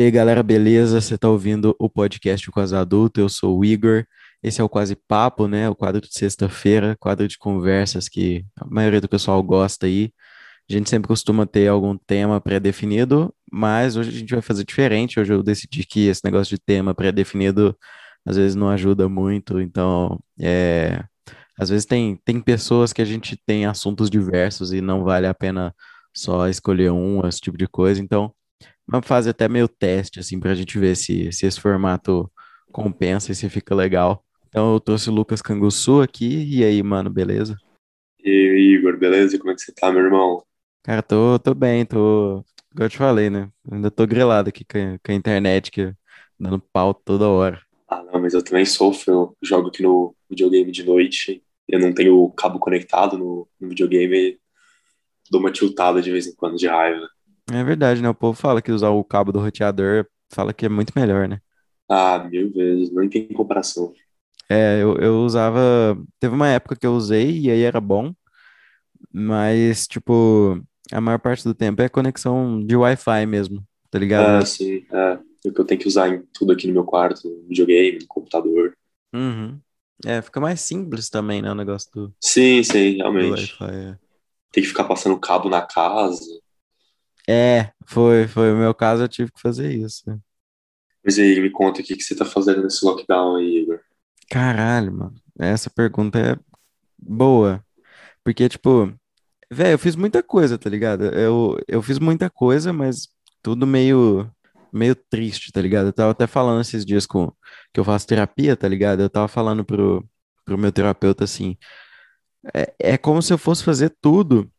E aí, galera, beleza? Você tá ouvindo o podcast Quase Adulto? Eu sou o Igor. Esse é o Quase Papo, né? O quadro de sexta-feira, quadro de conversas que a maioria do pessoal gosta aí. A gente sempre costuma ter algum tema pré-definido, mas hoje a gente vai fazer diferente. Hoje eu decidi que esse negócio de tema pré-definido às vezes não ajuda muito, então é, às vezes tem, tem pessoas que a gente tem assuntos diversos e não vale a pena só escolher um, esse tipo de coisa. Então, uma fase até meio teste, assim, pra gente ver se, se esse formato compensa e se fica legal. Então, eu trouxe o Lucas Canguçu aqui. E aí, mano, beleza? E aí, Igor, beleza? Como é que você tá, meu irmão? Cara, tô, tô bem, tô. Igual eu te falei, né? Ainda tô grelado aqui com a, com a internet, que dando pau toda hora. Ah, não, mas eu também sofro. Eu jogo aqui no videogame de noite. Eu não tenho o cabo conectado no, no videogame. Dou uma tiltada de vez em quando de raiva. É verdade, né? O povo fala que usar o cabo do roteador fala que é muito melhor, né? Ah, mil vezes. Não tem comparação. É, eu, eu usava. Teve uma época que eu usei e aí era bom, mas, tipo, a maior parte do tempo é conexão de Wi-Fi mesmo, tá ligado? Ah, sim. É. É o que eu tenho que usar em tudo aqui no meu quarto, no videogame, no computador. Uhum. É, fica mais simples também, né? O negócio do, Sim, sim, do realmente. Wi-Fi. É. Tem que ficar passando cabo na casa. É, foi, foi o meu caso, eu tive que fazer isso. Mas aí, me conta o que que você tá fazendo nesse lockdown aí, Igor. Caralho, mano. Essa pergunta é boa. Porque, tipo, velho, eu fiz muita coisa, tá ligado? Eu, eu fiz muita coisa, mas tudo meio, meio triste, tá ligado? Eu tava até falando esses dias com que eu faço terapia, tá ligado? Eu tava falando pro, pro meu terapeuta assim, é, é como se eu fosse fazer tudo,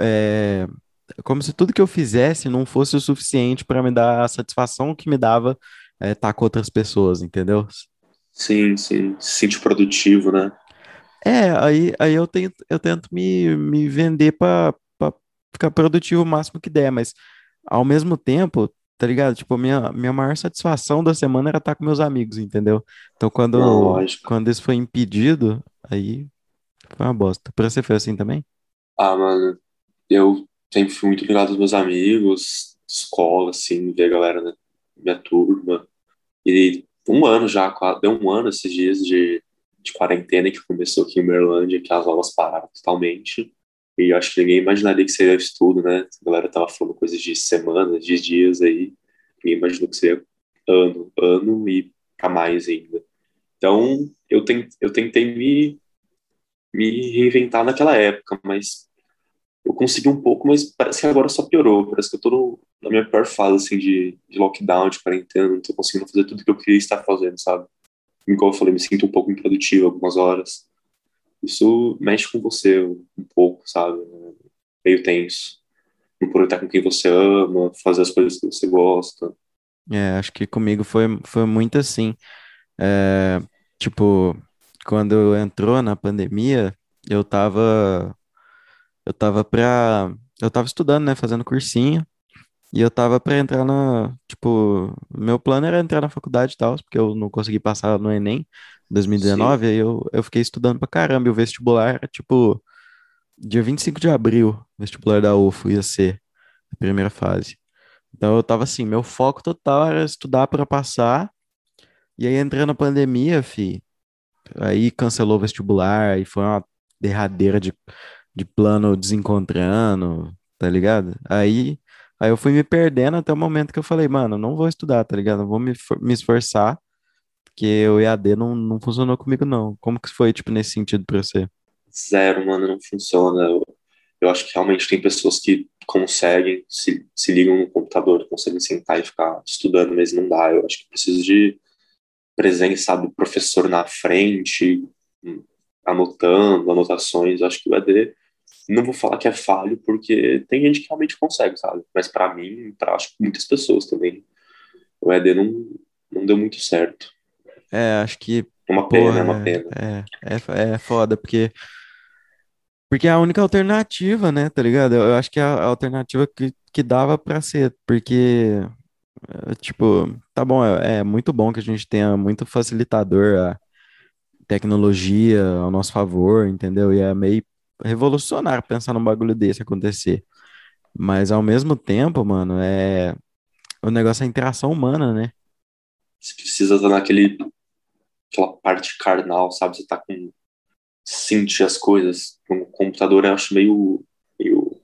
é, como se tudo que eu fizesse não fosse o suficiente pra me dar a satisfação que me dava estar com outras pessoas, entendeu? Sim, sim. Se sente produtivo, né? É, aí, aí eu tento, eu tento me, me vender pra, pra ficar produtivo o máximo que der, mas ao mesmo tempo, tá ligado? Tipo, minha, minha maior satisfação da semana era estar com meus amigos, entendeu? Então, Não, quando, lógico. quando isso foi impedido, aí foi uma bosta. Pra você foi assim também? Ah, mano, eu sempre fui muito ligado aos meus amigos, escola, assim, ver a galera da minha turma. E um ano já, deu um ano esses dias de, de quarentena que começou aqui em Uberlândia, que as aulas pararam totalmente. E eu acho que ninguém imaginaria que seria isso tudo, né? A galera tava falando coisas de semanas, de dias aí. Ninguém imaginou que seria ano, ano e pra mais ainda. Então, eu, ten, eu tentei me, me reinventar naquela época, mas eu consegui um pouco, mas parece que agora só piorou. Parece que eu tô no- na minha pior fase, assim, de, de lockdown, de quarentena, não tô conseguindo fazer tudo que eu queria estar fazendo, sabe? Igual eu falei, me sinto um pouco improdutivo algumas horas. Isso mexe com você um, pouco, sabe? Meio tenso. Não poder estar com quem você ama, fazer as coisas que você gosta. É, acho que comigo foi, foi muito assim. É, tipo, quando entrou na pandemia, eu tava, eu tava pra, eu tava estudando, né, fazendo cursinho. E eu tava pra entrar na, tipo, meu plano era entrar na faculdade e tal, porque eu não consegui passar no Enem em Sim, 2019, aí eu, eu fiquei estudando pra caramba, e o vestibular era, tipo, dia 25 de abril, o vestibular da UFO ia ser a primeira fase. Então eu tava assim, meu foco total era estudar pra passar, e aí entrando a pandemia, fi, aí cancelou o vestibular, e foi uma derradeira de de plano desencontrando, tá ligado? Aí, aí eu fui me perdendo até o momento que eu falei, mano, não vou estudar, tá ligado? Não vou me, me esforçar, porque o EAD não, não funcionou comigo, não. Como que foi, tipo, nesse sentido pra você? zero, mano, não funciona. Eu, eu acho que realmente tem pessoas que conseguem, se, se ligam no computador, conseguem sentar e ficar estudando, mas não dá. Eu acho que preciso de presença, sabe, professor na frente, anotando, anotações. Eu acho que o ED, não vou falar que é falho, porque tem gente que realmente consegue, sabe? Mas para mim, para acho muitas pessoas também, o ED não, não deu muito certo. É, acho que, É uma pena, é uma porra, pena. é, é, é, foda, porque, porque é a única alternativa, né, tá ligado? Eu, eu acho que é a, a alternativa que, que dava pra ser, porque, é, tipo, tá bom, é, é muito bom que a gente tenha muito facilitador tecnologia ao nosso favor, entendeu? E é meio revolucionário pensar num bagulho desse acontecer. Mas ao mesmo tempo, mano, é. o negócio é a interação humana, né? Você precisa estar naquele, aquela parte carnal, sabe? Você tá com, sentir as coisas. No computador eu acho meio, meio,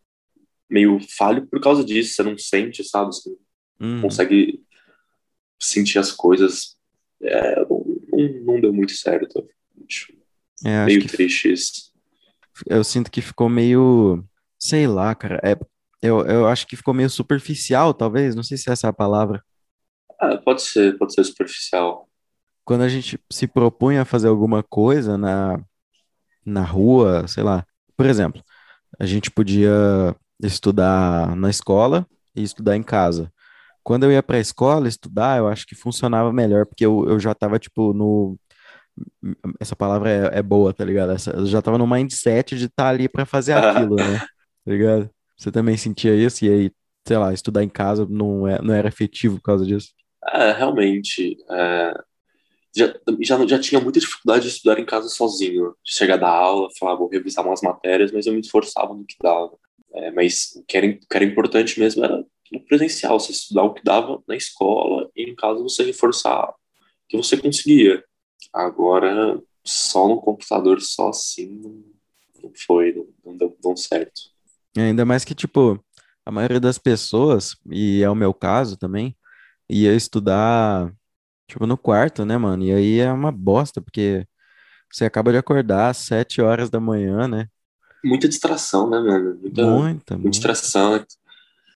meio falho por causa disso. Você não sente, sabe? Você não Uhum. consegue sentir as coisas. É, não, não, não deu muito certo. É, meio triste isso. Eu sinto que ficou meio, sei lá, cara. É, eu, eu acho que ficou meio superficial, talvez. Não sei se essa é a palavra. Ah, pode ser, pode ser superficial. Quando a gente se propõe a fazer alguma coisa na, na rua, sei lá. Por exemplo, a gente podia estudar na escola e estudar em casa. Quando eu ia para a escola estudar, eu acho que funcionava melhor, porque eu, eu já tava, tipo, no. Essa palavra é, é boa, tá ligado? Essa, eu já tava no mindset de estar ali para fazer aquilo, né? Tá ligado? Você também sentia isso? E aí, sei lá, estudar em casa não, é, não era efetivo por causa disso? É, realmente. é, já, já, já tinha muita dificuldade de estudar em casa sozinho. Chegar da aula, falar, vou revisar umas matérias, mas eu me esforçava no que dava. É, mas o que, era, o que era importante mesmo era no presencial, você estudar o que dava na escola e em casa você reforçar o que você conseguia. Agora, só no computador, só assim, não, foi, não, deu tão certo. E Ainda mais que, tipo, a maioria das pessoas, e é o meu caso também, ia estudar, tipo, no quarto, né, mano? E aí é uma bosta, porque você acaba de acordar às sete horas da manhã, né? Muita distração, né, mano? Muita, Muita, muita muita. distração.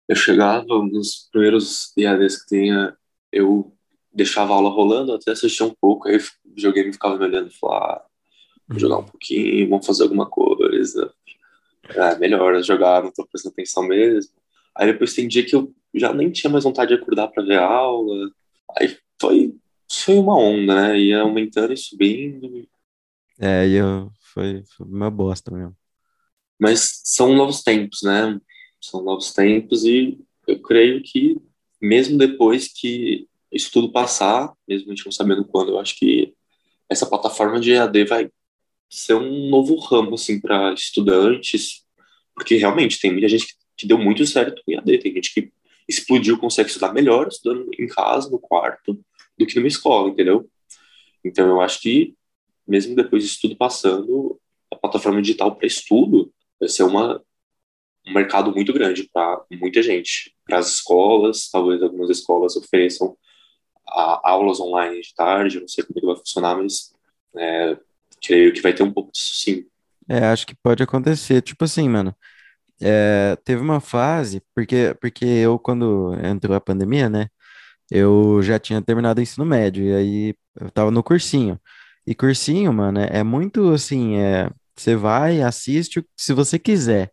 Eu chegava nos primeiros IADs que tinha, eu deixava a aula rolando, até assistia um pouco, aí o videogame ficava me olhando e falava, ah, vou jogar um pouquinho, vamos fazer alguma coisa. É melhor jogar, não tô prestando atenção mesmo. Aí depois tem dia que eu já nem tinha mais vontade de acordar para ver a aula. Aí foi, foi uma onda, né? Ia aumentando e subindo. É, e eu, foi, foi uma bosta mesmo. Mas são novos tempos, né? São novos tempos e eu creio que mesmo depois que isso tudo passar, mesmo a gente não sabendo quando, eu acho que essa plataforma de EAD vai ser um novo ramo assim para estudantes, porque realmente tem muita gente que deu muito certo com EAD, tem gente que explodiu, consegue estudar melhor estudando em casa, no quarto, do que numa escola, entendeu? Então eu acho que mesmo depois disso tudo passando, a plataforma digital para estudo vai ser uma um mercado muito grande para muita gente, para as escolas, talvez algumas escolas ofereçam a, aulas online de tarde, não sei como é que vai funcionar, mas é, creio que vai ter um pouco disso sim. É, acho que pode acontecer. Tipo assim, mano, é, teve uma fase, porque, porque eu, quando entrou a pandemia, né, eu já tinha terminado o ensino médio, e aí eu tava no cursinho. E cursinho, mano, é, é muito assim, é, você vai, assiste se você quiser.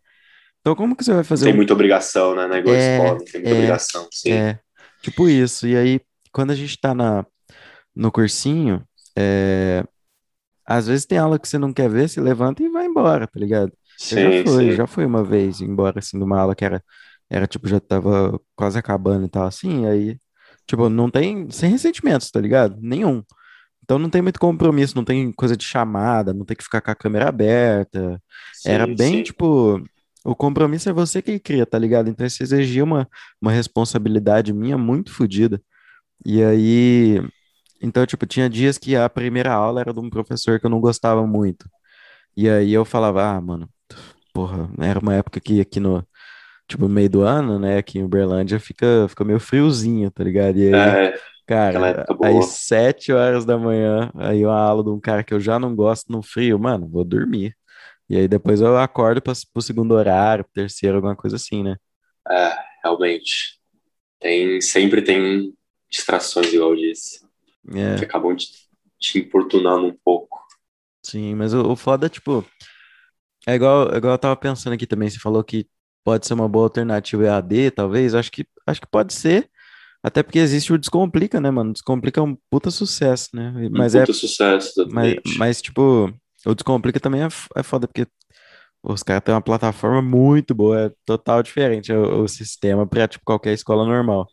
Então, como que você vai fazer tem um... muita obrigação, né? É igual É, escola, tem muita é, obrigação, sim. é, tipo isso. E aí, quando a gente tá na, no cursinho, é, às vezes tem aula que você não quer ver, você levanta e vai embora, tá ligado? Eu já Sim, fui, sim. já fui uma vez embora, assim, de uma aula que era, era tipo, já tava quase acabando e tal, assim, aí, tipo, não tem, sem ressentimentos, tá ligado? Nenhum. Então não tem muito compromisso, não tem coisa de chamada, não tem que ficar com a câmera aberta. Era Sim, bem, sim. tipo, o compromisso é você que cria, tá ligado? Então isso exigia uma, uma responsabilidade minha muito fodida. E aí, então, tipo, tinha dias que a primeira aula era de um professor que eu não gostava muito. E aí eu falava, ah, mano, porra, era uma época que aqui no, tipo, meio do ano, né, aqui em Uberlândia fica, fica meio friozinho, tá ligado? E aí, É, cara, boa. sete horas da manhã, aí uma aula de um cara que eu já não gosto no frio, mano, vou dormir. E aí depois eu acordo pra, pro segundo horário, pro terceiro, alguma coisa assim, né? É, realmente. Tem, sempre tem distrações, igual eu disse, que É, acabam te, te importunando um pouco. sim, mas o, o foda, é, tipo, é igual, é igual eu tava pensando aqui também, você falou que pode ser uma boa alternativa EAD, talvez, acho que, acho que pode ser, até porque existe o Descomplica, né, mano? Descomplica é um puta sucesso, né? Um Mas é, puta sucesso, mas, exatamente. mas tipo, o Descomplica também é, é foda, porque os caras têm uma plataforma muito boa, é total diferente o, o sistema pra, tipo, qualquer escola normal.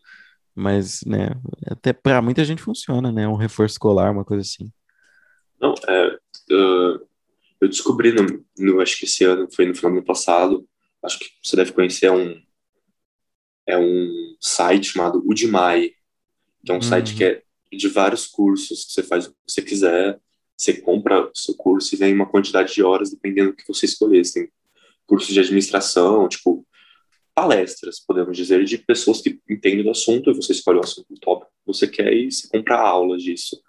Mas, né, até pra muita gente funciona, né? Um reforço escolar, uma coisa assim. Não, é, uh, eu descobri, no, no- acho que esse ano, foi no final do ano passado, acho que você deve conhecer é um, é um site chamado Udemy, que é um uhum. site que é de vários cursos, que você faz o que você quiser, você compra o seu curso e vem uma quantidade de horas dependendo do que você escolher. Você tem cursos de administração, tipo, palestras, podemos dizer, de pessoas que entendem do assunto, e você escolhe o assunto do tópico que você quer e você compra aulas disso.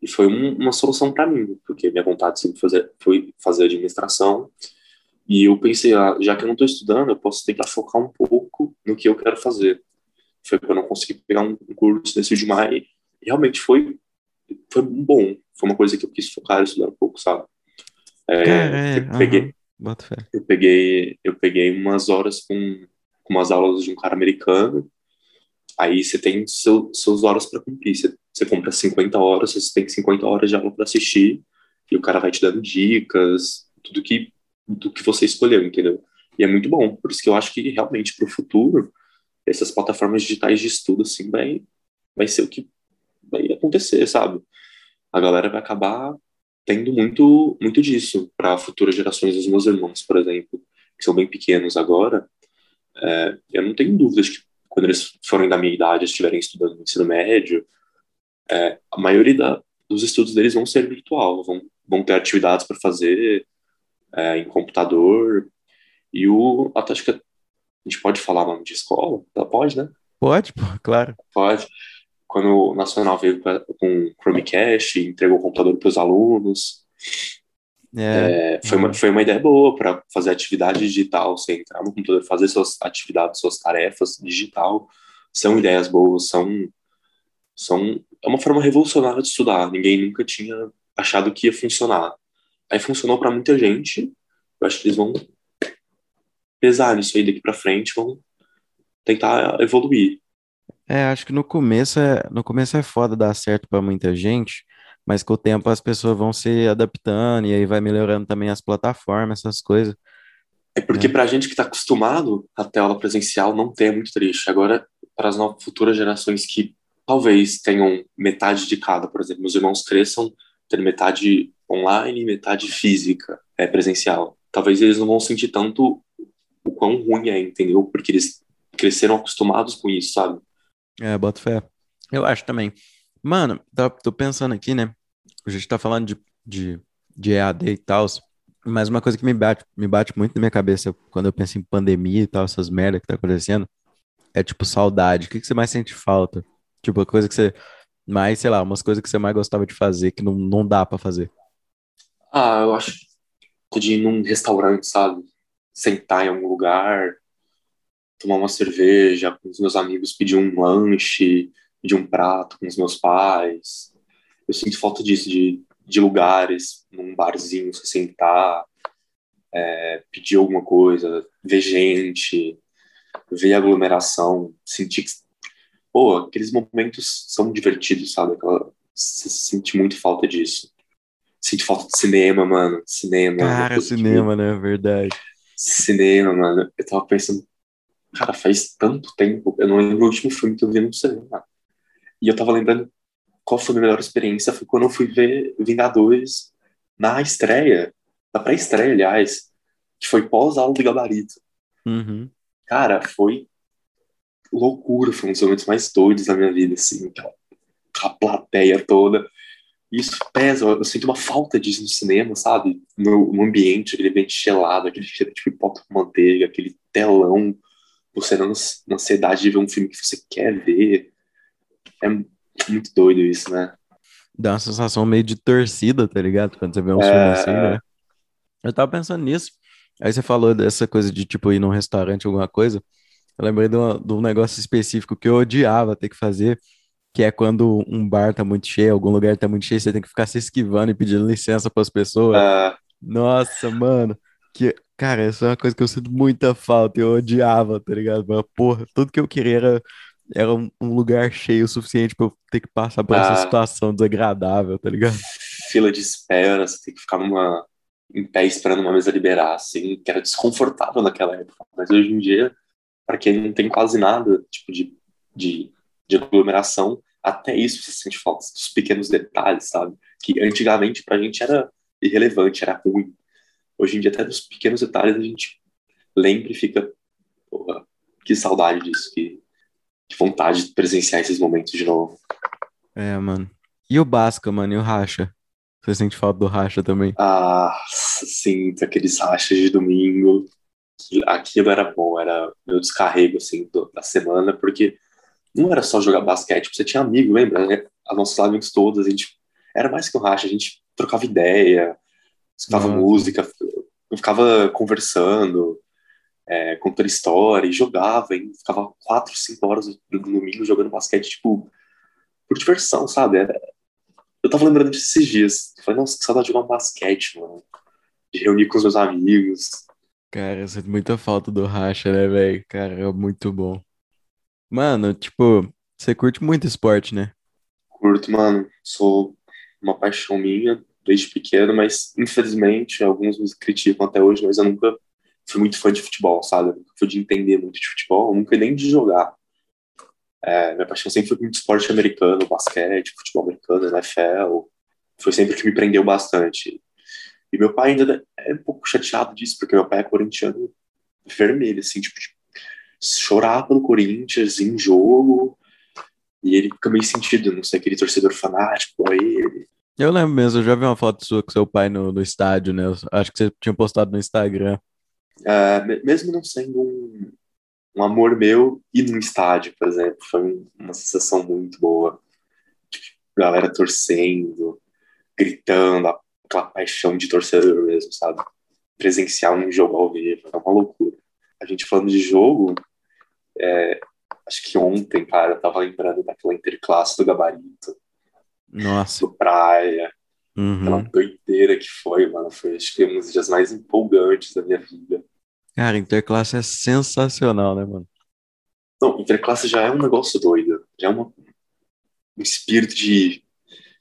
E foi um, uma solução para mim, porque minha vontade sempre fazer, foi fazer administração, e eu pensei, ah, já que eu não estou estudando, eu posso tentar focar um pouco no que eu quero fazer. Foi quando eu consegui pegar um curso nesse Udemy, e realmente foi, foi bom, foi uma coisa que eu quis focar e estudar um pouco, sabe? É, é, eu, peguei, eu peguei, eu peguei umas horas com umas aulas de um cara americano, aí você tem seu, seus horas para cumprir, você, você compra 50 horas, você tem 50 horas de aula para assistir, e o cara vai te dando dicas, tudo que do que você escolheu, entendeu? E é muito bom, por isso que eu acho que realmente para o futuro essas plataformas digitais de estudo assim vai vai ser o que vai acontecer, sabe? A galera vai acabar tendo muito muito disso para futuras gerações dos meus irmãos, por exemplo, que são bem pequenos agora. É, eu não tenho dúvidas que quando eles forem da minha idade, estiverem estudando no ensino médio, é, a maioria da, dos estudos deles vão ser virtual, vão, vão ter atividades para fazer, é, em computador. E o. Até acho que a gente pode falar nome de escola? Tá, pode, né? Pode, claro. Pode. Quando o Nacional veio com Chromecast, entregou o computador para os alunos. É, é, foi, uma, foi uma ideia boa para fazer atividade digital, você entrar no computador, fazer suas atividades, suas tarefas digital. São ideias boas, são, são é uma forma revolucionária de estudar. Ninguém nunca tinha achado que ia funcionar. Aí funcionou para muita gente. Eu acho que eles vão pesar nisso aí daqui para frente, vão tentar evoluir. É, acho que no começo é, no começo é foda dar certo para muita gente, mas com o tempo as pessoas vão se adaptando e aí vai melhorando também as plataformas, essas coisas. É porque é. para a gente que está acostumado a ter aula presencial não tem é muito triste. Agora, para as novas, futuras gerações que talvez tenham metade de cada, por exemplo, meus irmãos cresçam tendo metade online e metade física, é presencial. Talvez eles não vão sentir tanto o quão ruim é, entendeu? Porque eles cresceram acostumados com isso, sabe? É, boto fé. Eu acho também. Mano, tô, tô pensando aqui, né? A gente tá falando de, de, de EAD e tal, mas uma coisa que me bate, me bate muito na minha cabeça quando eu penso em pandemia e tal, essas merdas que tá acontecendo, é tipo saudade. O que, que você mais sente falta? Tipo, a coisa que você mais, sei lá, umas coisas que você mais gostava de fazer que não, não dá para fazer. Ah, eu acho de ir num restaurante, sabe? Sentar em algum lugar, tomar uma cerveja com os meus amigos, pedir um lanche, pedir um prato com os meus pais. Eu sinto falta disso, de, de lugares, num barzinho, se sentar, é, pedir alguma coisa, ver gente, ver aglomeração, sentir que, pô, aqueles momentos são divertidos, sabe? Aquela, você sente muito falta disso. Sinto falta de cinema, mano. Cinema. Cara, cinema, né? Verdade. Cinema, mano. Eu tava pensando, cara, faz tanto tempo. Eu não lembro o último filme que eu vi no cinema. E eu tava lembrando qual foi a minha melhor experiência. Foi quando eu fui ver Vingadores na estreia, na pré-estreia, aliás, que foi pós-aula do gabarito. Uhum. Cara, foi loucura. Foi um dos momentos mais doidos da minha vida, assim. Aquela plateia toda isso pesa, eu sinto uma falta disso no cinema, sabe? No, no ambiente, aquele ambiente gelado, aquele cheiro de pipoca com manteiga, aquele telão, você na ansiedade de ver um filme que você quer ver. É muito doido isso, né? Dá uma sensação meio de torcida, tá ligado? Quando você vê um é... filme assim, né? Eu tava pensando nisso. Aí você falou dessa coisa de, tipo, ir num restaurante, alguma coisa. Eu lembrei de, uma, de um negócio específico que eu odiava ter que fazer, que é quando um bar tá muito cheio, algum lugar tá muito cheio, você tem que ficar se esquivando e pedindo licença para as pessoas. Uh... Nossa, mano, que cara, essa é uma coisa que eu sinto muita falta, eu odiava, tá ligado? Mas, porra, tudo que eu queria era, era um, um lugar cheio o suficiente para eu ter que passar por uh... essa ah. situação desagradável, tá ligado? Fila de espera, você tem que ficar numa em pé esperando uma mesa liberar, assim, que era desconfortável naquela época. Mas hoje em dia, para quem não tem quase nada, tipo, de, de de aglomeração, até isso você sente falta dos pequenos detalhes, sabe? Que antigamente pra gente era irrelevante, era ruim. Hoje em dia, até dos pequenos detalhes, a gente lembra e fica, porra, que saudade disso, que, que vontade de presenciar esses momentos de novo. É, mano. E o Basca, mano, e o Racha? Você sente falta do Racha também? Ah, sinto aqueles rachas de domingo. Aquilo era bom, era meu descarrego, assim, do, da semana, porque não era só jogar basquete, você tinha amigo, lembra? Né? As nossas amigos todas, a gente era mais que um racha, a gente trocava ideia, escutava música, ficava conversando, é, contando história, e jogava, e ficava quatro, cinco horas no domingo jogando basquete, tipo, por diversão, sabe? Era... Eu tava lembrando disso esses dias. Eu falei, nossa, que saudade de jogar um basquete, mano. De reunir com os meus amigos. Cara, eu sinto muita falta do racha, né, velho? Cara, é muito bom. Mano, tipo, você curte muito esporte, né? Curto, mano. Sou uma paixão minha desde pequeno, mas infelizmente alguns me criticam até hoje, mas eu nunca fui muito fã de futebol, sabe? Eu fui de entender muito de futebol, nunca nem de jogar. É, minha paixão sempre foi muito esporte americano, basquete, futebol americano, NFL. Foi sempre que me prendeu bastante. E meu pai ainda é um pouco chateado disso, porque meu pai é corintiano vermelho, assim, tipo, chorar pelo Corinthians em jogo, e ele fica meio sentido, não sei, aquele torcedor fanático a ele. Eu lembro mesmo, eu já vi uma foto sua com seu pai no, no estádio, né? Eu acho que você tinha postado no Instagram. É, mesmo não sendo um, um amor meu, ir no estádio, por exemplo, foi uma sensação muito boa. Tipo, galera torcendo, gritando, aquela paixão de torcedor mesmo, sabe? Presenciar um jogo ao vivo, é uma loucura. A gente falando de jogo, é, acho que ontem, cara, eu tava lembrando daquela interclasse do gabarito. Nossa. Do praia. Uhum. Aquela doideira que foi, mano. Foi, acho que, um dos dias mais empolgantes da minha vida. Cara, interclasse é sensacional, né, mano? Não, interclasse já é um negócio doido. Já é uma, um espírito de,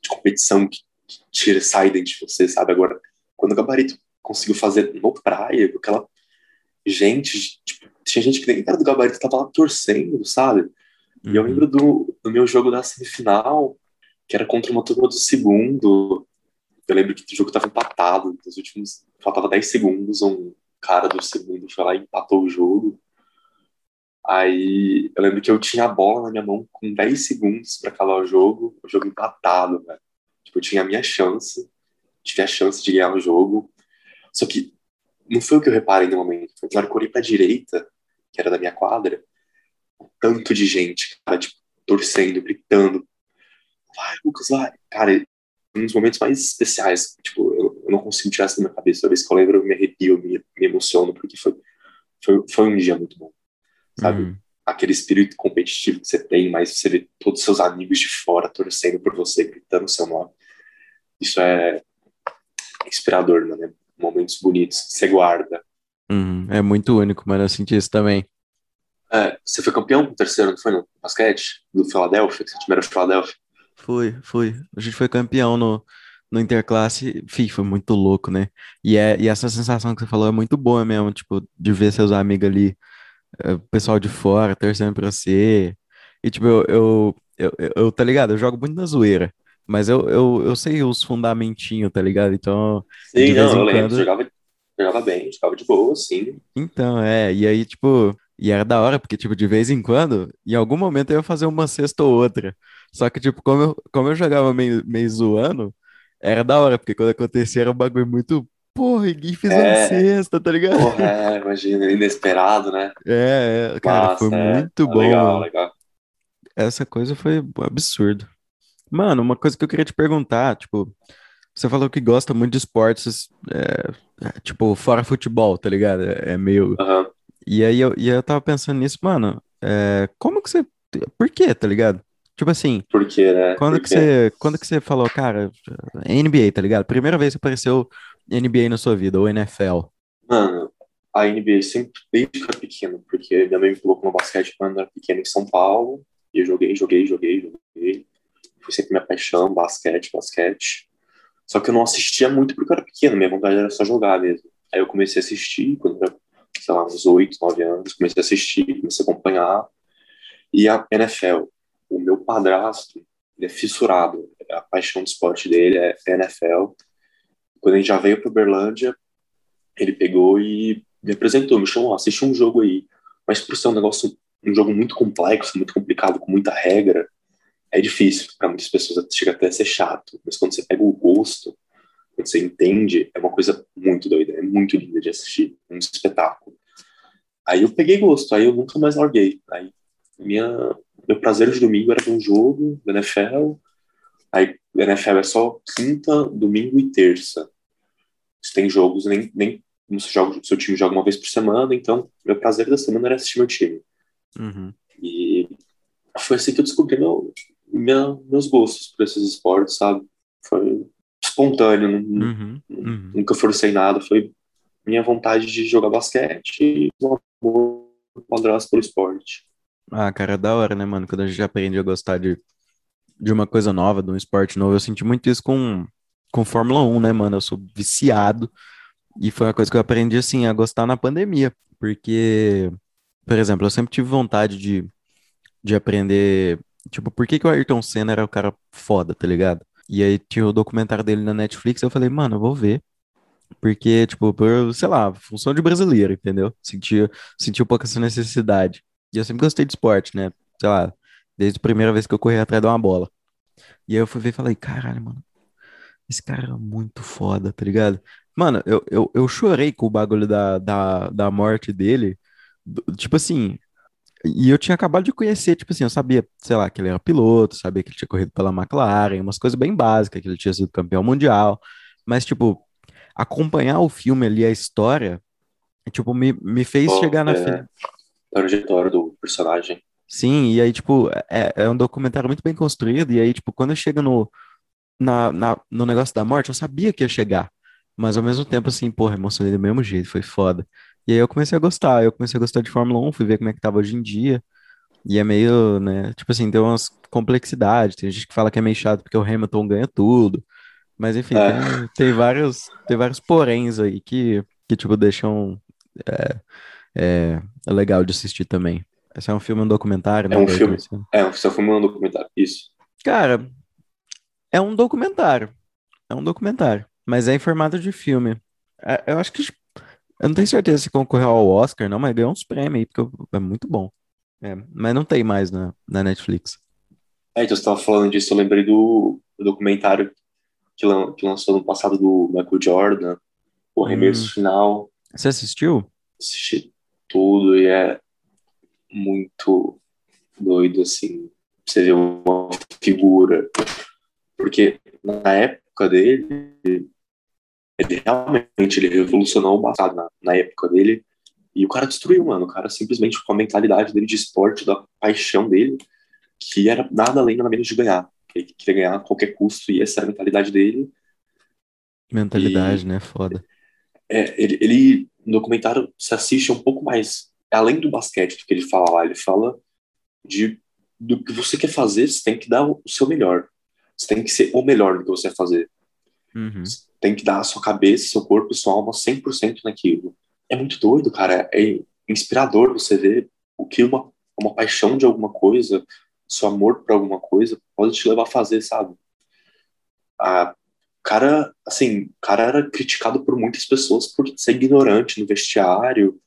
de competição que, que tira, sai dentro de você, sabe? Agora, quando o gabarito conseguiu fazer no praia, aquela gente, tipo, tinha gente que nem era do gabarito, tava lá torcendo, sabe? Uhum. E eu uhum. lembro do, do meu jogo da semifinal, que era contra uma turma do segundo. Eu lembro que o jogo tava empatado, nos últimos. Faltava 10 segundos, um cara do segundo foi lá e empatou o jogo. Aí eu lembro que eu tinha a bola na minha mão com 10 segundos para acabar o jogo, o jogo empatado, velho. Tipo, eu tinha a minha chance, tive a chance de ganhar o jogo. Só que não foi o que eu reparei no momento. Foi que na hora que eu olhei pra direita, que era da minha quadra, tanto de gente, cara, tipo, torcendo, gritando. Vai, Lucas, vai. Cara, um dos momentos mais especiais, tipo, eu, não consigo tirar isso da minha cabeça. Toda vez que eu lembro, eu me arrepio, eu me, me emociono, porque foi, foi, foi um dia muito bom, sabe? Uhum. Aquele espírito competitivo que você tem, mas você vê todos os seus amigos de fora torcendo por você, gritando o seu nome. Isso é inspirador, mano. Momentos bonitos que você guarda. Uhum. É muito único, mano. Eu senti isso também. É, você foi campeão com o terceiro, não foi no basquete? Do Philadelphia, que você time era o Philadelphia? Fui, fui. A gente foi campeão no, no Interclasse. Fih, foi muito louco, né? E, é, e essa sensação que você falou é muito boa mesmo, tipo, de ver seus amigos ali, é, o pessoal de fora, torcendo pra você. E, tipo, eu, eu, eu, eu, tá ligado? Eu jogo muito na zoeira. Mas eu, eu, eu sei os fundamentinhos, tá ligado? Então. Sim, não, eu lembro. Jogava, jogava bem, jogava de boa, sim. Então, é. E aí, tipo. E era da hora, porque, tipo, de vez em quando, em algum momento eu ia fazer uma cesta ou outra. Só que, tipo, como eu, como eu jogava meio, meio zoando, era da hora, porque quando acontecia era um bagulho muito. Porra, ninguém fez é, uma cesta, tá ligado? Porra, é, imagina, inesperado, né? É, é cara, Nossa, foi é, muito bom. Legal, legal. Essa coisa foi absurdo. Mano, uma coisa que eu queria te perguntar, tipo, você falou que gosta muito de esportes, é, tipo, fora futebol, tá ligado? É, é meio. Uhum. E aí eu, e eu tava pensando nisso, mano, é, como que você. Por quê, tá ligado? Tipo assim. Por quê, né? Quando, Por que você, quando que você falou, cara, NBA, tá ligado? Primeira vez que apareceu NBA na sua vida, ou NFL? Mano, a NBA sempre, desde que eu era pequeno, porque minha mãe me colocou no basquete quando eu era pequeno em São Paulo, e eu joguei, joguei, joguei, joguei. Foi sempre minha paixão, basquete, basquete. Só que eu não assistia muito porque eu era pequeno, minha vontade era só jogar mesmo. Aí eu comecei a assistir, quando eu era sei lá, uns 8, 9 anos, comecei a assistir, comecei a acompanhar. E a NFL, o meu padrasto, ele é fissurado, a paixão do esporte dele é NFL. Quando a gente já veio para Uberlândia, ele pegou e me apresentou, me chamou, assiste um jogo aí. Mas por ser um negócio, um jogo muito complexo, muito complicado, com muita regra, é difícil. Para muitas pessoas chega até a ser chato. Mas quando você pega o gosto, quando você entende, é uma coisa muito doida, é muito linda de assistir, um espetáculo. Aí eu peguei gosto, aí eu nunca mais larguei. Aí minha, meu prazer de domingo era ver um jogo da NFL, aí a NFL é só quinta, domingo e terça. Se tem jogos, nem, nem joga, seu time joga uma vez por semana, então meu prazer da semana era assistir meu time. Uhum. E foi assim que eu descobri meu, minha, meus gostos por esses esportes, sabe? Foi espontâneo, uhum. Uhum. nunca forcei nada, foi minha vontade de jogar basquete e um amor padrasto pelo esporte. Ah, cara, é da hora, né, mano? Quando a gente aprende a gostar de, de uma coisa nova, de um esporte novo, eu senti muito isso com, com Fórmula 1, né, mano? Eu sou viciado e foi uma coisa que eu aprendi, assim, a gostar na pandemia, porque, por exemplo, eu sempre tive vontade de, de aprender, tipo, por que que o Ayrton Senna era o cara foda, tá ligado? E aí tinha o documentário dele na Netflix, eu falei, mano, eu vou ver. Porque, tipo, por, sei lá, função de brasileiro, entendeu? Sentia, sentia um pouco essa necessidade. E eu sempre gostei de esporte, né? Sei lá, desde a primeira vez que eu corri atrás de uma bola. E aí eu fui ver e falei, caralho, mano, esse cara é muito foda, tá ligado? Mano, eu, eu, eu chorei com o bagulho da, da, da morte dele. Tipo assim, e eu tinha acabado de conhecer, tipo assim, eu sabia, sei lá, que ele era piloto, sabia que ele tinha corrido pela McLaren, umas coisas bem básicas, que ele tinha sido campeão mundial. Mas, tipo, acompanhar o filme ali, a história, tipo, me, me fez chegar na. É, trajetória do personagem. Sim, e aí, tipo, é, é um documentário muito bem construído, e aí, tipo, quando eu chego no, na, na, no negócio da morte, eu sabia que ia chegar. Mas ao mesmo tempo, assim, porra, emocionei do mesmo jeito, foi foda. E aí eu comecei a gostar, eu comecei a gostar de Fórmula 1, fui ver como é que tava hoje em dia. E é meio, né, tipo assim, tem umas complexidades, tem gente que fala que é meio chato porque o Hamilton ganha tudo. Mas enfim, é. tem, tem, vários, tem vários poréns aí que, que tipo, deixam é, é, é legal de assistir também. Esse é um filme, um documentário, né? É um filme, é, um filme, um documentário, isso. Cara, é um documentário, é um documentário, mas é em formato de filme. É, eu acho que, eu não tenho certeza se concorreu ao Oscar, não, mas ganhou uns prêmios aí, porque é muito bom. É, mas não tem mais na, na Netflix. É, então você estava falando disso, eu lembrei do, do documentário que, lan, que, lançou no passado do Michael Jordan, o arremesso hum. final. Você assistiu? Assisti tudo e é muito doido, assim, você vê uma figura. Porque na época dele, ele realmente ele revolucionou o passado na, na época dele. E o cara destruiu, mano. O cara simplesmente com a mentalidade dele de esporte, da paixão dele, que era nada além, nada menos de ganhar. Ele queria ganhar a qualquer custo, e essa era a mentalidade dele. Mentalidade, e, né? Foda. É, ele, ele, no documentário, se assiste um pouco mais, além do basquete, do que ele fala lá. Ele fala de do que você quer fazer, você tem que dar o seu melhor. Você tem que ser o melhor do que você quer fazer. Uhum. Você tem que dar a sua cabeça, seu corpo e sua alma 100% naquilo. É muito doido, cara. É inspirador você ver o que uma, uma paixão de alguma coisa seu amor por alguma coisa pode te levar a fazer, sabe? A cara, assim, o cara era criticado por muitas pessoas por ser ignorante no vestiário,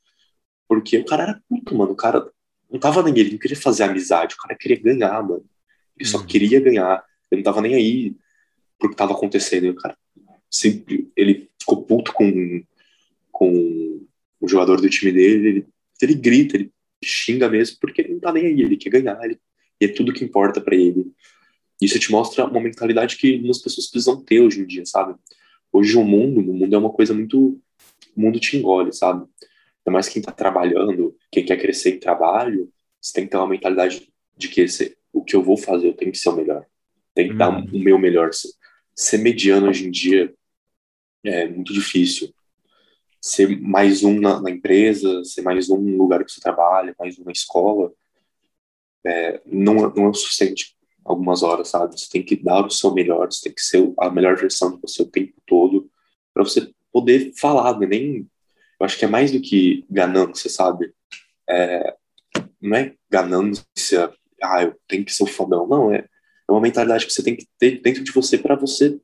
porque o cara era puto, mano. O cara não tava nem ele não queria fazer amizade, o cara queria ganhar, mano. Ele só uhum. queria ganhar. Ele não tava nem aí pro que tava acontecendo. o cara sempre, ele ficou puto com, com o jogador do time dele, ele, ele grita, ele xinga mesmo, porque ele não tá nem aí, ele quer ganhar, ele e é tudo que importa para ele. Isso te mostra uma mentalidade que as pessoas precisam ter hoje em dia, sabe? Hoje o mundo, o mundo é uma coisa muito. O mundo te engole, sabe? Ainda mais quem tá trabalhando, quem quer crescer em trabalho, você tem que ter uma mentalidade de que esse, o que eu vou fazer, eu tenho que ser o melhor. Tem que dar uhum. o meu melhor. Ser mediano hoje em dia é muito difícil. Ser mais um na, na empresa, ser mais um no lugar que você trabalha, mais um na escola, é, não, não é o suficiente algumas horas, sabe? Você tem que dar o seu melhor, você tem que ser a melhor versão de você o tempo todo para você poder falar, não é nem eu acho que é mais do que ganância, sabe? É, não é ganância, ah, eu tenho que ser o fodão, não, é, é uma mentalidade que você tem que ter dentro de você para você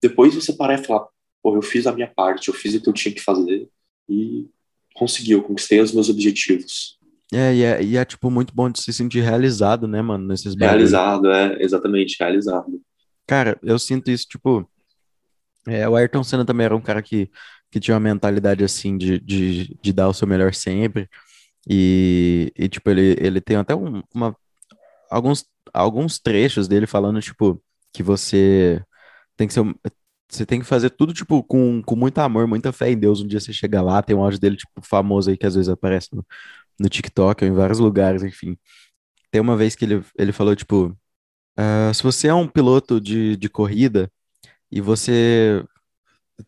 depois você parar e falar, pô, eu fiz a minha parte, eu fiz o que eu tinha que fazer e consegui, eu conquistei os meus objetivos. É, e é, e é, tipo, muito bom de se sentir realizado, né, mano, nesses. Realizado, é, exatamente, realizado. Cara, eu sinto isso, tipo, é, o Ayrton Senna também era um cara que, que tinha uma mentalidade, assim, de, de, de dar o seu melhor sempre, e, e tipo, ele, ele tem até um, uma, alguns, alguns trechos dele falando, tipo, que você tem que ser, você tem que fazer tudo, tipo, com, com muito amor, muita fé em Deus. Um dia você chega lá, tem um áudio dele, tipo, famoso aí, que às vezes aparece no, no TikTok ou em vários lugares, enfim. Tem uma vez que ele, ele falou, tipo, ah, se você é um piloto de, de corrida e você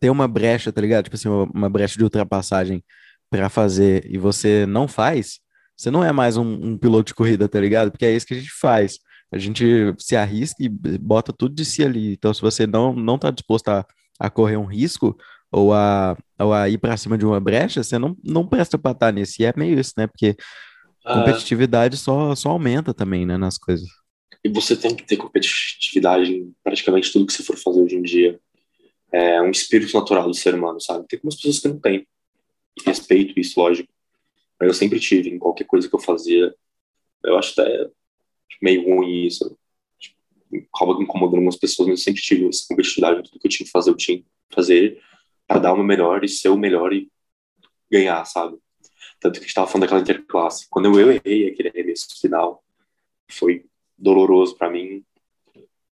tem uma brecha, tá ligado? Tipo assim, uma, uma brecha de ultrapassagem pra fazer e você não faz, você não é mais um, um piloto de corrida, tá ligado? Porque é isso que a gente faz. A gente se arrisca e bota tudo de si ali. Então, se você não, não tá disposto a, a correr um risco ou a, ou a ir pra cima de uma brecha, você não, não presta pra estar nesse. E é meio isso, né? Porque Ah, competitividade só, só aumenta também, né, nas coisas. e você tem que ter competitividade em praticamente tudo que você for fazer hoje em dia. É um espírito natural do ser humano, sabe? Tem algumas pessoas que não têm. Respeito isso, lógico. Mas eu sempre tive, em qualquer coisa que eu fazia. Eu acho até meio ruim isso. Tipo, acaba incomodando algumas pessoas, mas eu sempre tive essa competitividade. Tudo que eu tinha que fazer, eu tinha que fazer para dar o meu melhor e ser o melhor e ganhar, sabe? Tanto que a gente tava falando daquela interclasse. Quando eu errei aquele arremesso final, foi doloroso para mim.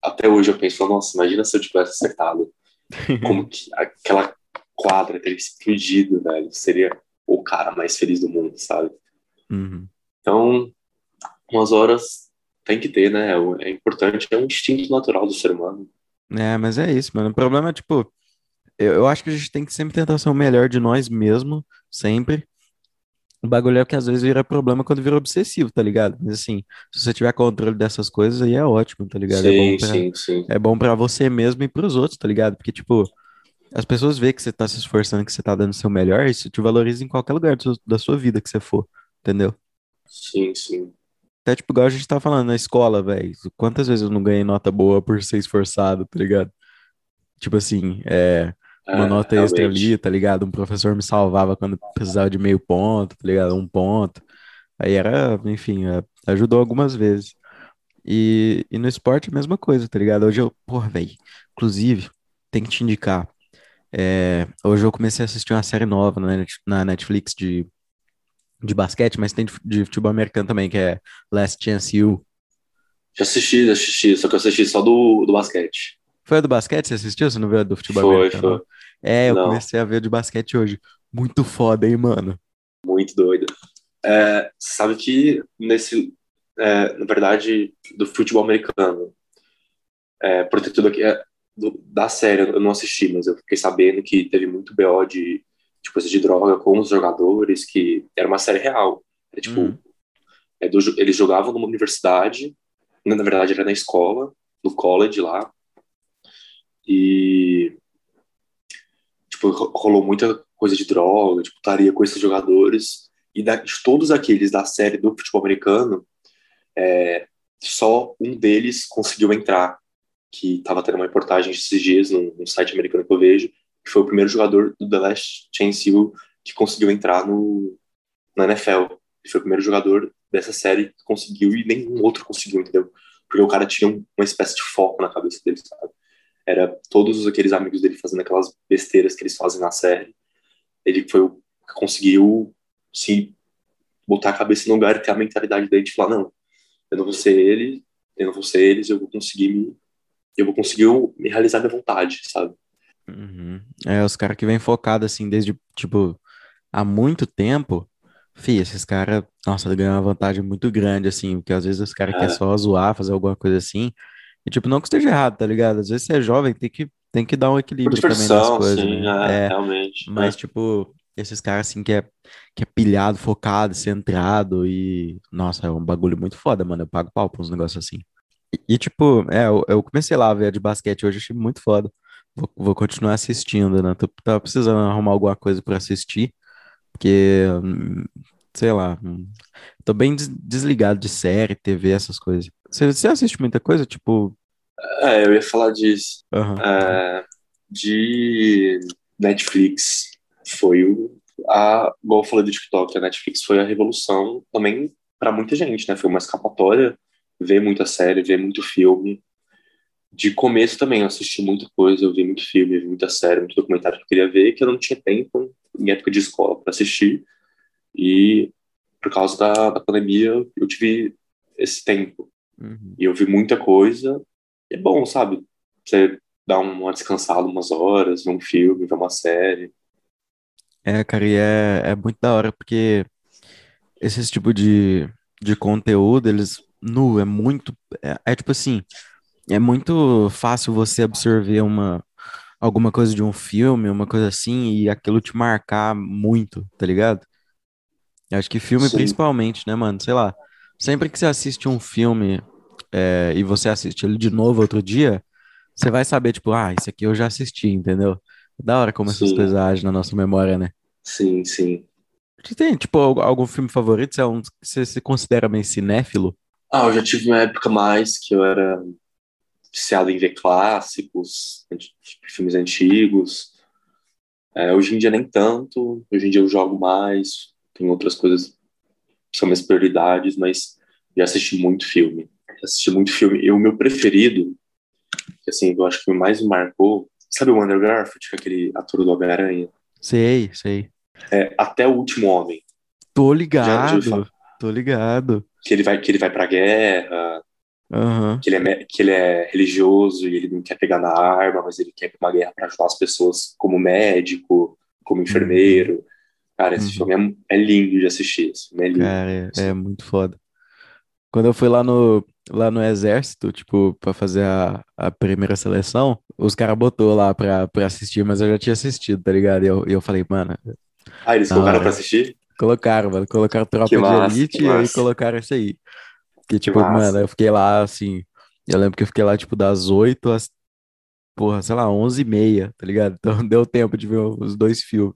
Até hoje eu penso, nossa, imagina se eu tivesse acertado. Como que aquela quadra teria explodido, velho. Seria o cara mais feliz do mundo, sabe? Uhum. Então, umas horas tem que ter, né? É importante, é um instinto natural do ser humano. É, mas é isso, mano. O problema é, tipo, eu, eu acho que a gente tem que sempre tentar ser o melhor de nós mesmo, sempre. O bagulho é que às vezes vira problema quando vira obsessivo, tá ligado? Mas assim, se você tiver controle dessas coisas, aí é ótimo, tá ligado? É bom Sim, pra, sim, sim. é bom pra você mesmo e pros outros, tá ligado? Porque, tipo, as pessoas veem que você tá se esforçando, que você tá dando o seu melhor, isso te valoriza em qualquer lugar do da sua vida que você for, entendeu? Sim, sim. Até, tipo, igual a gente tá falando na escola, velho. Quantas vezes eu não ganhei nota boa por ser esforçado, tá ligado? Tipo assim, é, uma É, nota extra ali, tá ligado? Um professor me salvava quando precisava de meio ponto, tá ligado? Um ponto. Aí era, enfim, é, ajudou algumas vezes. E, e no esporte a mesma coisa, tá ligado? Hoje eu, porra, velho, inclusive, tem que te indicar. é, hoje eu comecei a assistir uma série nova na Net- na Netflix de, de basquete, mas tem de, de futebol americano também, que é Last Chance U. Já assisti, já assisti, só que eu assisti só do, do basquete. Foi a do basquete? Você assistiu? Você não viu a do futebol Foi, americano? não? foi. É, eu Não, comecei a ver de basquete hoje. Muito foda, hein, mano? muito doido. É, sabe que nesse, é, na verdade, do futebol americano, é, por ter tudo aqui, é, do- da série, eu não assisti, mas eu fiquei sabendo que teve muito BO de, de coisa de droga com os jogadores, que era uma série real. É, tipo, Uhum. é do- eles jogavam numa universidade, na na verdade era na escola, no college lá, e tipo, ro- rolou muita coisa de droga, de putaria com esses jogadores, e da, de todos aqueles da série do futebol americano, é, só um deles conseguiu entrar, que estava tendo uma reportagem esses dias num, site americano que eu vejo, que foi o primeiro jogador do The Last Chance U que conseguiu entrar no, na NFL. Ele foi o primeiro jogador dessa série que conseguiu e nenhum outro conseguiu, entendeu? Porque o cara tinha um- uma espécie de foco na cabeça dele, sabe? Era todos aqueles amigos dele fazendo aquelas besteiras que eles fazem na série. Ele foi o que conseguiu se botar a cabeça no lugar e ter a mentalidade dele de falar, não, eu não vou ser ele, eu não vou ser eles, eu vou conseguir me, eu vou conseguir me realizar minha vontade, sabe? Uhum. É, os caras que vêm focados assim desde, tipo, há muito tempo, fi, esses caras, nossa, ganham uma vantagem muito grande, assim, porque às vezes os caras querem É, só zoar, fazer alguma coisa assim, e tipo, não que esteja errado, tá ligado? Às vezes você é jovem, tem que, tem que dar um equilíbrio também nas coisas, sim, né? é, É, realmente. mas É. tipo, esses caras assim que é, que é pilhado, focado, centrado e, nossa, é um bagulho muito foda, mano, eu pago pau pra uns negócios assim. E, e, tipo, é, eu, eu comecei lá a ver de basquete hoje, achei muito foda. Vou, vou continuar assistindo, né? Tô, tava precisando arrumar alguma coisa pra assistir, porque, hum, sei lá, hum, tô bem des- desligado de série, TV, essas coisas. Você, você assiste muita coisa? Tipo, É, eu ia falar disso. É, de Netflix. Foi o, a, igual eu falei do TikTok, a Netflix foi a revolução também para muita gente, né? Foi uma escapatória ver muita série, ver muito filme. De começo também eu assisti muita coisa, eu vi muito filme, vi muita série, muito documentário que eu queria ver, que eu não tinha tempo em época de escola para assistir. E por causa da, da pandemia eu tive esse tempo. Uhum. E eu vi muita coisa. É bom, sabe? Você dar uma descansada umas horas, ver um filme, ver uma série. É, cara, e é, é muito da hora, porque esse tipo de, de conteúdo, eles, nu, é muito, é, é tipo assim, é muito fácil você absorver uma, alguma coisa de um filme, uma coisa assim, e aquilo te marcar muito, tá ligado? Eu acho que filme Sim. principalmente, né, mano? Sei lá, sempre que você assiste um filme é, e você assiste ele de novo outro dia, você vai saber, tipo, ah, isso aqui eu já assisti, entendeu? Da hora como essas Sim. coisas agem na nossa memória, né? Sim, sim. Você tem, tipo, al- algum filme favorito? Você, é um, você se considera meio cinéfilo? Ah, eu já tive uma época mais que eu era viciado em ver clássicos, filmes antigos. É, hoje em dia nem tanto. Hoje em dia eu jogo mais, tem outras coisas são minhas prioridades, mas já assisti muito filme. Já assisti muito filme. E o meu preferido, que assim, eu acho que o mais me marcou, sabe o Andrew Garfield, que é aquele ator do Homem-Aranha? Sei, sei. É, Até o Último Homem. Tô Já, já ouviu ligado, tô ligado. Que ele vai, que ele vai pra guerra, Aham. que ele, é, que ele é religioso e ele não quer pegar na arma, mas ele quer ir pra uma guerra para ajudar as pessoas como médico, como enfermeiro. Cara, esse Uhum. filme é, é lindo de assistir. Esse filme é lindo. Cara, é, é muito foda. Quando eu fui lá no, lá no exército, tipo, pra fazer a, a primeira seleção, os caras botou lá pra, pra assistir, mas eu já tinha assistido, tá ligado? E eu, eu falei, mano, Ah, eles colocaram pra hora. assistir? Colocaram, mano, colocaram Tropa Que de massa, Elite que e aí colocaram isso aí. Que, que tipo, mano, massa. eu fiquei lá, assim, eu lembro que eu fiquei lá, tipo, das 8 às, porra, sei lá, 11 e meia, tá ligado? Então deu tempo de ver os dois filmes.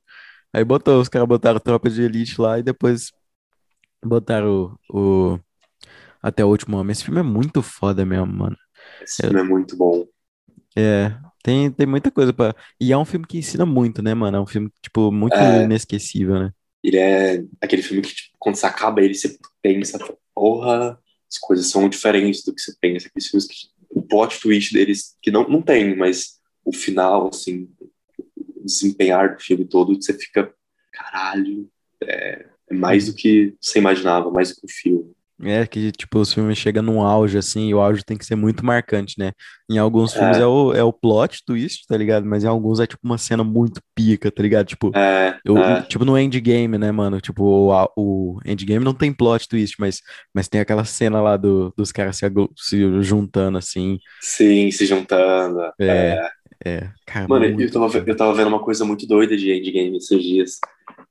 Aí botou, os caras botaram Tropa de Elite lá e depois botaram o, o Até o Último Homem. Esse filme é muito foda mesmo, mano. Esse É, filme é muito bom. é, tem, tem muita coisa pra... E é um filme que ensina muito, né, mano? É um filme, tipo, muito É, inesquecível, né? ele é aquele filme que, tipo, quando você acaba ele, você pensa, porra, as coisas são diferentes do que você pensa. Aqueles filmes que, o plot twist deles, que não, não tem, mas o final, assim, desempenhar do filme todo, você fica, caralho, é, é mais do que você imaginava, mais do que o filme. É que, tipo, os filmes chegam num auge, assim, e o auge tem que ser muito marcante, né? Em alguns filmes é É, o, é o plot twist, tá ligado? Mas em alguns é, tipo, uma cena muito pica, tá ligado? Tipo, é, eu, é, tipo no Endgame, né, mano? Tipo, o, o Endgame não tem plot twist, mas, mas tem aquela cena lá do, dos caras se, se juntando, assim. sim, se juntando. É, É. cara, Mano, eu muito tava, ve- foda. eu tava vendo uma coisa muito doida de Endgame esses dias,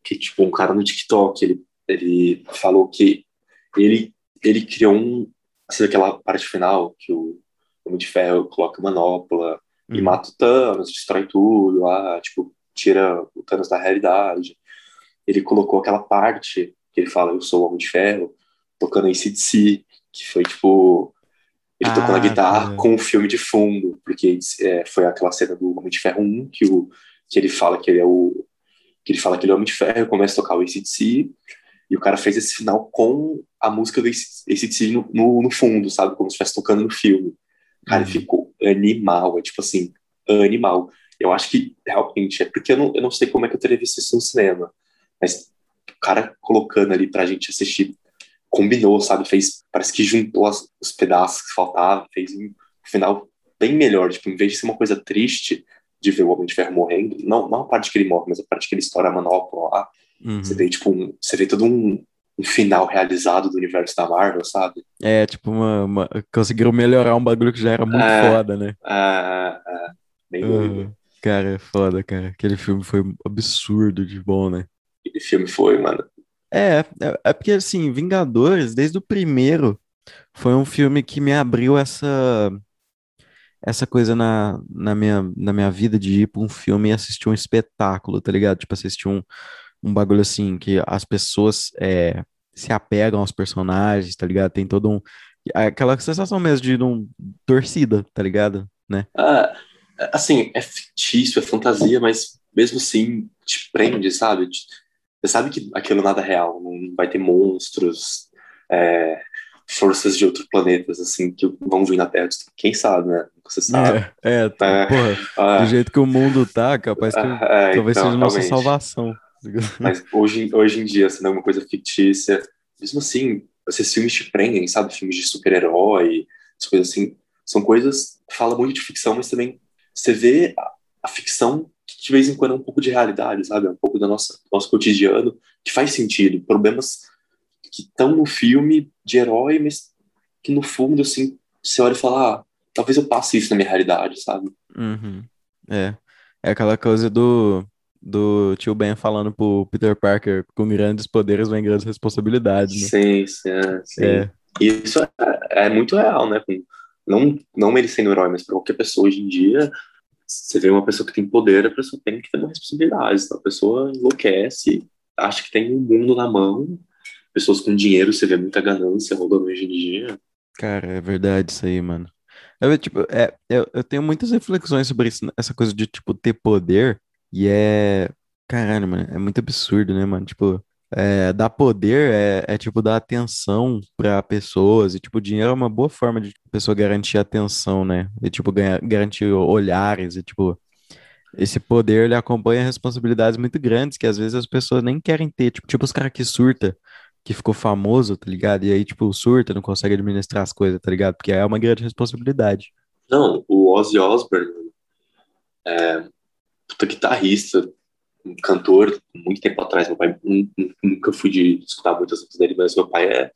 que, tipo, um cara no TikTok, ele, ele falou que ele, ele criou um, sabe aquela parte final, que o Homem de Ferro coloca manopla e Uhum. mata o Thanos, destrói tudo lá, tipo, tira o Thanos da realidade. Ele colocou aquela parte que ele fala, eu sou o Homem de Ferro, tocando em CDC, que foi, tipo, ele tocou na Ah, guitarra tá. com o filme de fundo, porque é, foi aquela cena do Homem de Ferro 1 que, o, que ele fala que ele é o que ele fala que ele é o Homem de Ferro, começa a tocar o ACDC, e o cara fez esse final com a música do ACDC no, no, no fundo, sabe? Como se estivesse tocando no filme. Cara, Uhum. ficou animal, é tipo assim, animal. Eu acho que realmente, é porque eu não, eu não sei como é que eu teria visto isso no cinema, mas o cara colocando ali pra gente assistir combinou, sabe? Fez, parece que juntou as- os pedaços que faltavam, fez um final bem melhor. Tipo, em vez de ser uma coisa triste de ver o Homem de Ferro morrendo, não, não a parte que ele morre, mas a parte que ele estoura a manopla lá, você Uhum. vê, tipo, um, você vê todo um, um final realizado do universo da Marvel, sabe? É, tipo, uma, uma- conseguiram melhorar um bagulho que já era muito É, foda, né? é, é, bem doido. Uhum. Cara, é foda, cara. Aquele filme foi absurdo de bom, né? Aquele filme foi, mano. É, é, é porque assim, Vingadores, desde o primeiro, foi um filme que me abriu essa essa coisa na, na minha, na minha vida de ir pra um filme e assistir um espetáculo, tá ligado? Tipo, assistir um, um bagulho assim, que as pessoas é, se apegam aos personagens, tá ligado? Tem todo um. Aquela sensação mesmo de um, torcida, tá ligado? Né? Ah, assim, é fictício, é fantasia, mas mesmo assim te prende, sabe? Você sabe que aquilo nada é real, não vai ter monstros, é, forças de outros planetas, assim, que vão vir na Terra. Quem sabe, né? Você sabe. É, é, é porra, é. do jeito que o mundo tá, capaz que é, talvez então, seja nossa salvação. Mas hoje, hoje em dia, sendo uma coisa fictícia, mesmo assim, esses filmes te prendem, sabe? Filmes de super-herói, essas coisas assim. São coisas, fala muito de ficção, mas também você vê a, a ficção que de vez em quando é um pouco de realidade, sabe? É um pouco do nosso, nosso cotidiano, que faz sentido. Problemas que estão no filme de herói, mas que no fundo, assim, você olha e fala, ah, talvez eu passe isso na minha realidade, sabe? Uhum. É. É aquela coisa do, do tio Ben falando pro Peter Parker, com grandes poderes vem grandes responsabilidades, né? Sim, sim, sim. É. Isso é, é, muito real, né? Não, não ele sendo herói, mas para qualquer pessoa hoje em dia, você vê uma pessoa que tem poder, a pessoa tem que ter uma responsabilidade. Então a pessoa enlouquece, acha que tem o um mundo na mão. Pessoas com dinheiro, você vê muita ganância rolando hoje em dia. Cara, é verdade isso aí, mano. Eu, tipo, é, eu, eu tenho muitas reflexões sobre isso, essa coisa de, tipo, ter poder. E é. Caralho, mano, é muito absurdo, né, mano? Tipo, é, dar poder é, é, tipo, dar atenção para pessoas. E, tipo, dinheiro é uma boa forma de pessoa garantir atenção, né? E, tipo, ganhar, garantir olhares. E, tipo, esse poder, ele acompanha responsabilidades muito grandes que às vezes as pessoas nem querem ter. Tipo, tipo os caras que surta, que ficou famoso, tá ligado? E aí, tipo, surta, não consegue administrar as coisas, tá ligado? Porque é uma grande responsabilidade. Não, o Ozzy Osbourne é puta guitarrista, um cantor, muito tempo atrás, meu pai nunca fui de escutar muitas músicas dele, mas meu pai é,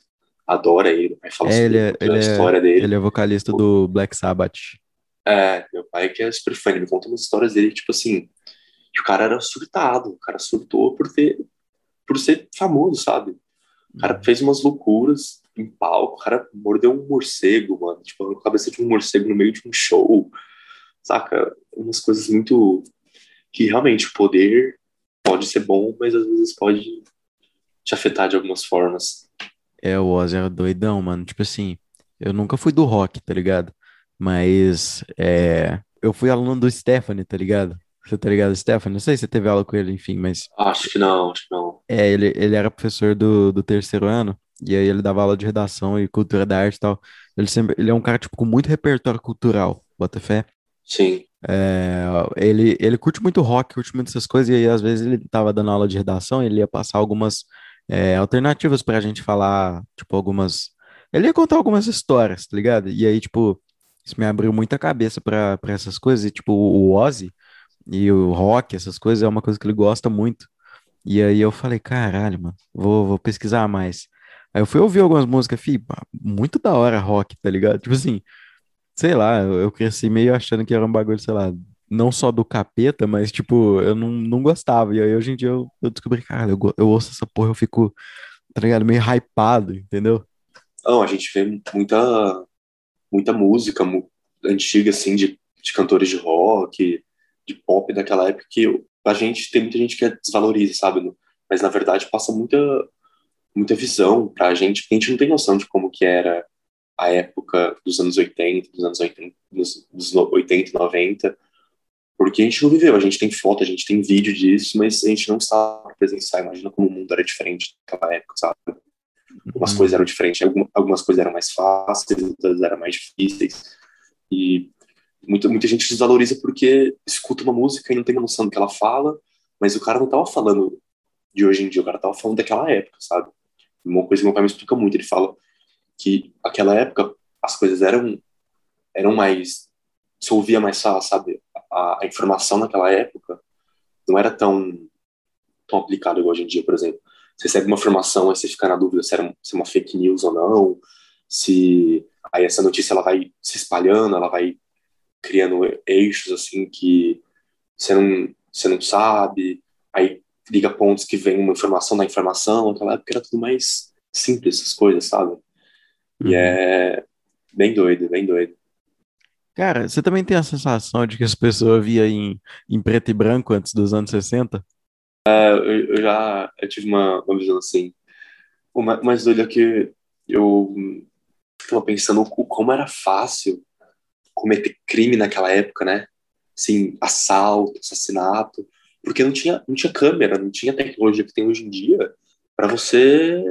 adora ele, meu pai fala é, ele é, ele a é história é, dele. Ele é vocalista o, do Black Sabbath. É, meu pai que é super fã, ele me conta umas histórias dele, tipo assim, que o cara era surtado, o cara surtou por ter, por ser famoso, sabe? O cara fez umas loucuras em palco, o cara mordeu um morcego, mano, tipo, a cabeça de um morcego no meio de um show, saca? Umas coisas muito que realmente o poder pode ser bom, mas às vezes pode te afetar de algumas formas. É, o Ozzy é doidão, mano. Tipo assim, eu nunca fui do rock, tá ligado? Mas é, eu fui aluno do Stephanie, tá ligado? Você tá ligado, Stephanie? Não sei se você teve aula com ele, enfim, mas. Acho que não, acho que não. É, ele, ele era professor do, do terceiro ano, e aí ele dava aula de redação e cultura da arte e tal. Ele sempre, ele é um cara, tipo, com muito repertório cultural, bota fé. Sim. É, ele, ele curte muito rock, curte muito essas coisas, e aí às vezes ele tava dando aula de redação, ele ia passar algumas é, alternativas pra gente falar, tipo, algumas. Ele ia contar algumas histórias, tá ligado? E aí, tipo, isso me abriu muita cabeça pra essas coisas, e tipo, o Ozzy e o rock, essas coisas, é uma coisa que ele gosta muito. E aí eu falei, caralho, mano, vou, vou pesquisar mais. Aí eu fui ouvir algumas músicas, fi, muito da hora rock, tá ligado? Tipo assim, sei lá, eu cresci meio achando que era um bagulho, sei lá, não só do capeta, mas, tipo, eu não, não gostava. E aí, hoje em dia, eu, eu descobri, cara, eu, eu ouço essa porra, eu fico, tá ligado, meio hypado, entendeu? Não, a gente vê muita, muita música antiga, assim, de, de cantores de rock, de pop daquela época, que a gente, tem muita gente que desvaloriza, sabe? Mas, na verdade, passa muita, muita visão pra gente, porque a gente não tem noção de como que era a época dos anos 80, dos anos 80, dos, dos 80 e 90, porque a gente não viveu, a gente tem foto, a gente tem vídeo disso, mas a gente não está para presenciar. Imagina como o mundo era diferente naquela época, sabe? Algumas uhum. coisas eram diferentes, algumas coisas eram mais fáceis, outras eram mais difíceis. E muita, muita gente desvaloriza porque escuta uma música e não tem noção do que ela fala, mas o cara não estava falando de hoje em dia, o cara estava falando daquela época, sabe? Uma coisa que meu pai me explica muito, ele fala que aquela época as coisas eram eram mais se ouvia mais sabe? A, a, informação naquela época não era tão tão aplicada igual hoje em dia, por exemplo. Você recebe uma informação aí você fica na dúvida se, se é uma fake news ou não, se aí essa notícia ela vai se espalhando, ela vai criando eixos assim que você não você não sabe, aí liga pontos que vem uma informação da informação, naquela época era tudo mais simples essas coisas, sabe? E é bem doido, bem doido. Cara, você também tem a sensação de que as pessoas via em, em preto e branco antes dos anos 60? É, eu, eu, já eu tive uma, uma visão assim. O mais doido é que eu estava pensando como era fácil cometer crime naquela época, né? Assim, assalto, assassinato. porque não tinha, não tinha câmera, não tinha tecnologia que tem hoje em dia para você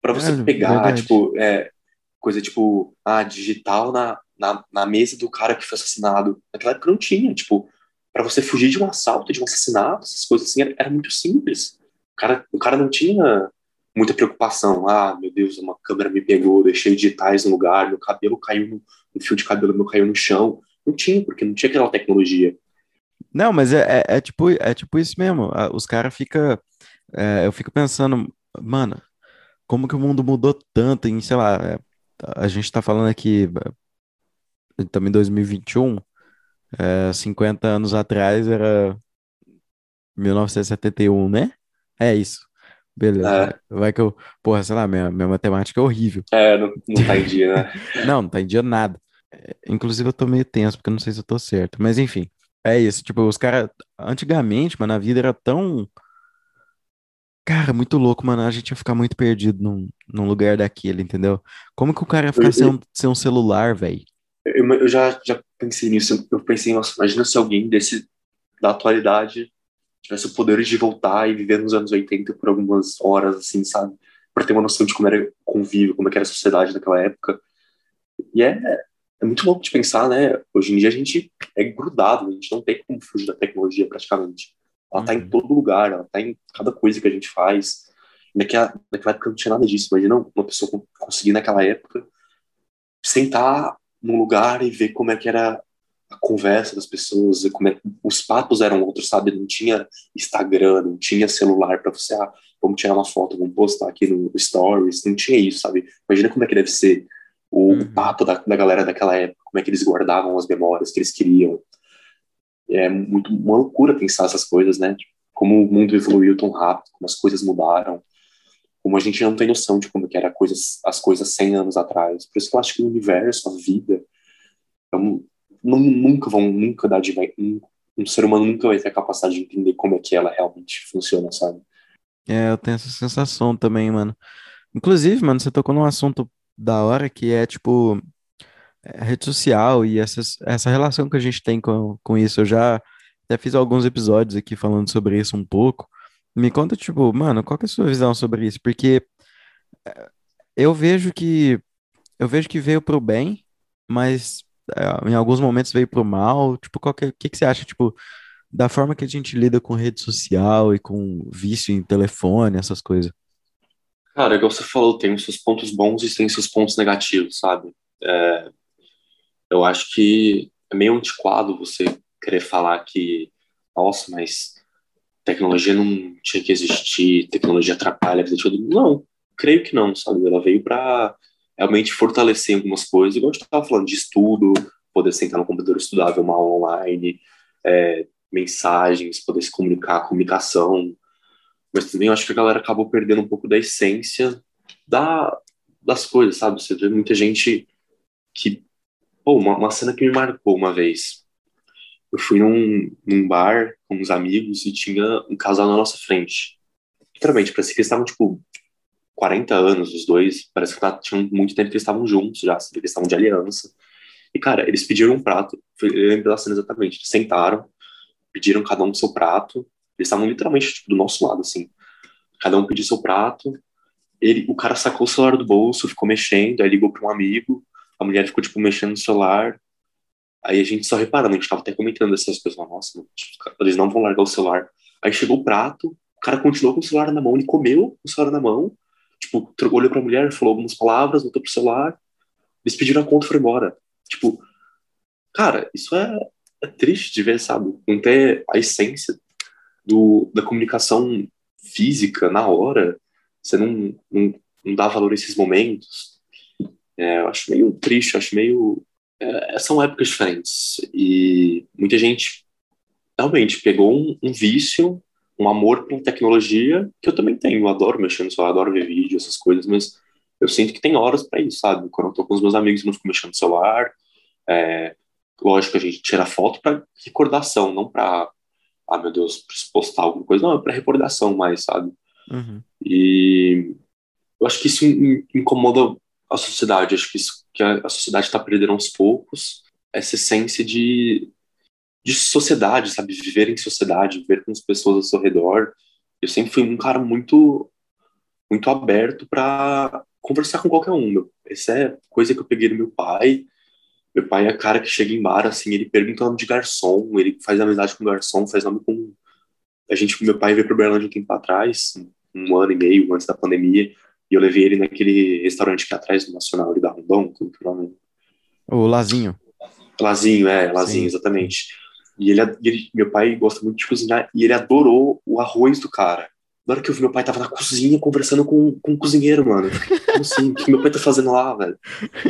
para você pegar, verdade. tipo, é, coisa tipo, ah, digital na, na, na mesa do cara que foi assassinado. Naquela época não tinha, tipo, para você fugir de um assalto, de um assassinato, essas coisas assim, era, era, muito simples. O cara, o cara não tinha muita preocupação. Ah, meu Deus, uma câmera me pegou, deixei digitais no lugar, meu cabelo caiu no, um fio de cabelo meu caiu no chão. Não tinha, porque não tinha aquela tecnologia. Não, mas é, é, é tipo, é tipo isso mesmo. Os caras ficam. É, eu fico pensando, mano, como que o mundo mudou tanto em, sei lá, é, a gente tá falando aqui também 2021, é, 50 anos atrás era 1971, né? É isso. Beleza. É. Vai que eu. Porra, sei lá, minha, minha matemática é horrível. É, não, não tá em dia, né? não, não tá em dia nada. É, inclusive, eu tô meio tenso, porque eu não sei se eu tô certo. Mas enfim, é isso. Tipo, os caras. Antigamente, mano, a vida era tão. Cara, muito louco, mano. A gente ia ficar muito perdido num, num lugar daquele, entendeu? Como que o cara ia ficar eu, sem, um, sem um celular, velho? Eu, eu, já, já pensei nisso. Eu pensei, nossa, imagina se alguém desse, da atualidade tivesse o poder de voltar e viver nos anos 80 por algumas horas, assim, sabe? Para ter uma noção de como era o convívio, como é era a sociedade naquela época. E é, é muito louco de pensar, né? Hoje em dia a gente é grudado, a gente não tem como fugir da tecnologia praticamente. Ela está em uhum. todo lugar, ela está em cada coisa que a gente faz. Naquela, naquela época não tinha nada disso. Imagina uma pessoa conseguir naquela época sentar num lugar e ver como é que era a conversa das pessoas, como é, os papos eram outros, sabe? Não tinha Instagram, não tinha celular para você, ah, vamos tirar uma foto, vamos postar aqui no Stories, não tinha isso, sabe? Imagina como é que deve ser o uhum. papo da, da galera daquela época, como é que eles guardavam as memórias que eles queriam. É muito uma loucura pensar essas coisas, né? Como o mundo evoluiu tão rápido, como as coisas mudaram, como a gente não tem noção de como que era coisas, as coisas 100 anos atrás. Por isso que eu acho que o universo, a vida, é não, nunca vão, nunca dar de um, um ser humano nunca vai ter a capacidade de entender como é que ela realmente funciona, sabe? É, eu tenho essa sensação também, mano. Inclusive, mano, você tocou num assunto da hora que é tipo rede social e essas, essa relação que a gente tem com, com isso. Eu já até fiz alguns episódios aqui falando sobre isso um pouco. Me conta, tipo, mano, qual é a sua visão sobre isso? Porque é, eu vejo que eu vejo que veio pro bem, mas é, em alguns momentos veio pro mal. Tipo, qual que, que, que você acha, tipo, da forma que a gente lida com rede social e com vício em telefone, essas coisas? Cara, igual você falou, tem seus pontos bons e tem seus pontos negativos, sabe? É, eu acho que é meio antiquado você querer falar que, nossa, mas tecnologia não tinha que existir, tecnologia atrapalha a vida de todo mundo. Não, creio que não, sabe? Ela veio para realmente fortalecer algumas coisas, igual a gente estava falando de estudo, poder sentar no computador estudar, ver uma aula online, é, mensagens, poder se comunicar, comunicação. Mas também eu acho que a galera acabou perdendo um pouco da essência da, das coisas, sabe? Você vê muita gente que. Pô, uma, uma cena que me marcou uma vez. Eu fui num, num bar com uns amigos e tinha um casal na nossa frente. Literalmente, parecia que eles estavam, tipo, 40 anos, os dois, parece que tá, tinham muito tempo que eles estavam juntos já, assim, eles estavam de aliança. E, cara, eles pediram um prato, eu lembro da cena exatamente, eles sentaram, pediram cada um seu prato, eles estavam literalmente tipo, do nosso lado, assim. Cada um pediu seu prato, ele, o cara sacou o celular do bolso, ficou mexendo, aí ligou para um amigo, a mulher ficou, tipo, mexendo no celular, aí a gente só reparando, a gente tava até comentando essas coisas, nossa, eles não vão largar o celular. Aí chegou o prato, o cara continuou com o celular na mão, ele comeu o celular na mão, Tipo, olhou pra mulher, falou algumas palavras, voltou pro celular, eles pediram a conta e foram embora. Tipo, cara, isso é, é triste de ver, sabe? Não ter a essência do, da comunicação física na hora. Você não, não, não dá valor a esses momentos. É, eu acho meio triste, acho meio. É, são épocas diferentes. E muita gente realmente pegou um, um vício um amor por tecnologia que eu também tenho. Eu adoro mexer no celular, adoro ver vídeo, essas coisas, mas eu sinto que tem horas para isso, sabe? Quando eu tô com os meus amigos, eu fico mexendo no celular. É, lógico, a gente tira foto para recordação, não para, ah, meu Deus, postar alguma coisa. Não, é para recordação mais, sabe? Uhum. E eu acho que isso incomoda a sociedade. Acho que, isso, que a, a sociedade está perdendo aos poucos essa essência de de sociedade, sabe? Viver em sociedade, viver com as pessoas ao seu redor. Eu sempre fui um cara muito, muito aberto para conversar com qualquer um. Meu. Essa é coisa que eu peguei do meu pai. Meu pai é cara que chega em bar, assim, ele pergunta o nome de garçom, ele faz amizade com garçom, faz nome com. A gente, meu pai veio para Berlândia um tempo atrás, um ano e meio antes da pandemia, e eu levei ele naquele restaurante que é atrás do Nacional, ali da Rondon, como que é o nome? O Lazinho. Lazinho, é, Lazinho, Sim. exatamente. E ele, ele, meu pai gosta muito de cozinhar, e ele adorou o arroz do cara. Na hora que eu vi meu pai tava na cozinha conversando com, com o cozinheiro, mano. Como assim? O que meu pai tá fazendo lá, velho?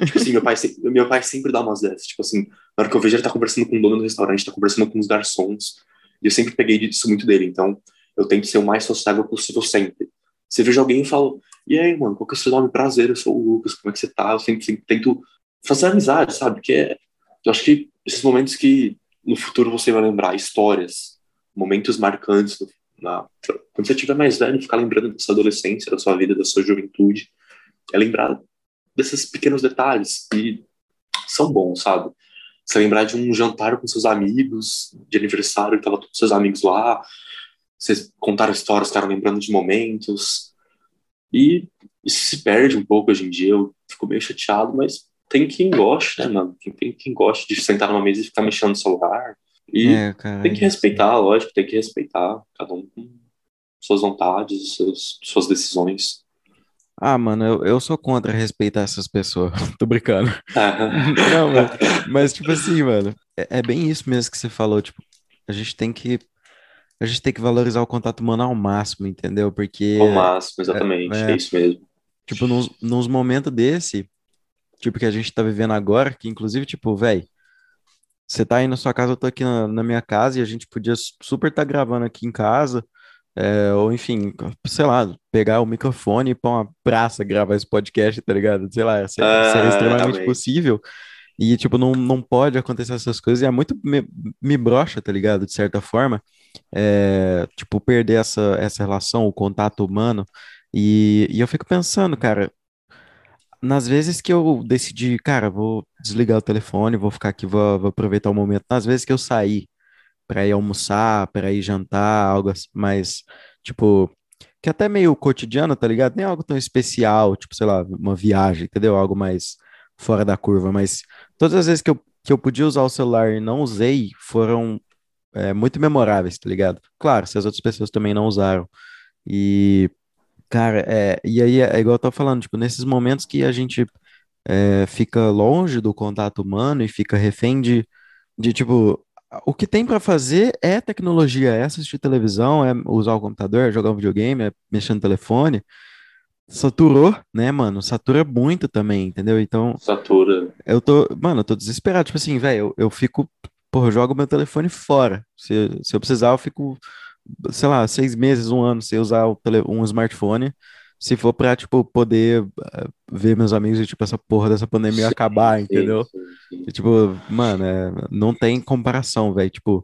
Tipo assim, meu pai, meu pai sempre dá umas dessas. Tipo assim, na hora que eu vejo ele tá conversando com o dono do restaurante, tá conversando com os garçons. E eu sempre peguei isso muito dele. Então, eu tento ser o mais sociável possível sempre. Se eu vejo alguém e falo, e aí, mano, qual que é o seu nome? Prazer, eu sou o Lucas, como é que você tá? Eu sempre, sempre tento fazer amizade, sabe? Porque é, eu acho que esses momentos que no futuro você vai lembrar, histórias, momentos marcantes na, quando você estiver mais velho, ficar lembrando da sua adolescência, da sua vida, da sua juventude, é lembrar desses pequenos detalhes que são bons, sabe? Você lembrar de um jantar com seus amigos, de aniversário, que tava todos seus amigos lá, vocês contaram histórias, ficaram lembrando de momentos, e isso se perde um pouco hoje em dia, eu fico meio chateado, mas tem quem goste, né, mano? Tem, quem goste de sentar numa mesa e ficar mexendo no celular, e é, cara, tem que respeitar, lógico, tem que respeitar. Cada um com suas vontades, suas, suas decisões. Ah, mano, eu, eu sou contra respeitar essas pessoas. Tô brincando. Não, mas, mas, tipo assim, mano, é, é, bem isso mesmo que você falou. Tipo, a gente tem que. A gente tem que valorizar o contato humano ao máximo, entendeu? Porque. Ao máximo, exatamente. É, é, é isso mesmo. Tipo, nos, nos momentos desse, tipo, que a gente tá vivendo agora, que inclusive, tipo, velho você tá aí na sua casa, eu tô aqui na, na minha casa e a gente podia super estar tá gravando aqui em casa, é, ou enfim, sei lá, pegar o microfone e pra uma praça gravar esse podcast, tá ligado? Sei lá, seria, seria ah, extremamente também. possível. E, tipo, não, não pode acontecer essas coisas. E é muito me, me brocha, tá ligado? De certa forma. É, tipo, perder essa, essa relação, o contato humano. E, e eu fico pensando, cara, nas vezes que eu decidi, cara, vou desligar o telefone, vou ficar aqui, vou, vou aproveitar o momento. Nas vezes que eu saí para ir almoçar, para ir jantar, algo mais, tipo, que até meio cotidiano, tá ligado? Nem algo tão especial, tipo, sei lá, uma viagem, entendeu? Algo mais fora da curva, mas todas as vezes que eu, que eu podia usar o celular e não usei foram é, muito memoráveis, tá ligado? Claro, se as outras pessoas também não usaram. E Cara, é, e aí é, é igual eu tô falando, tipo, nesses momentos que a gente é, fica longe do contato humano e fica refém de, de tipo, o que tem para fazer é tecnologia, é assistir televisão, é usar o computador, é jogar um videogame, é mexer no telefone. Saturou, né, mano? Satura muito também, entendeu? Então. Satura. Eu tô. Mano, eu tô desesperado. Tipo assim, velho, eu, eu fico. Porra, eu jogo meu telefone fora. Se, se eu precisar, eu fico sei lá, seis meses, um ano sem usar tele, um smartphone, se for pra, tipo, poder uh, ver meus amigos e, tipo, essa porra dessa pandemia sim, acabar, entendeu? Sim, sim, e, tipo, mano, é, não tem comparação, velho. Tipo,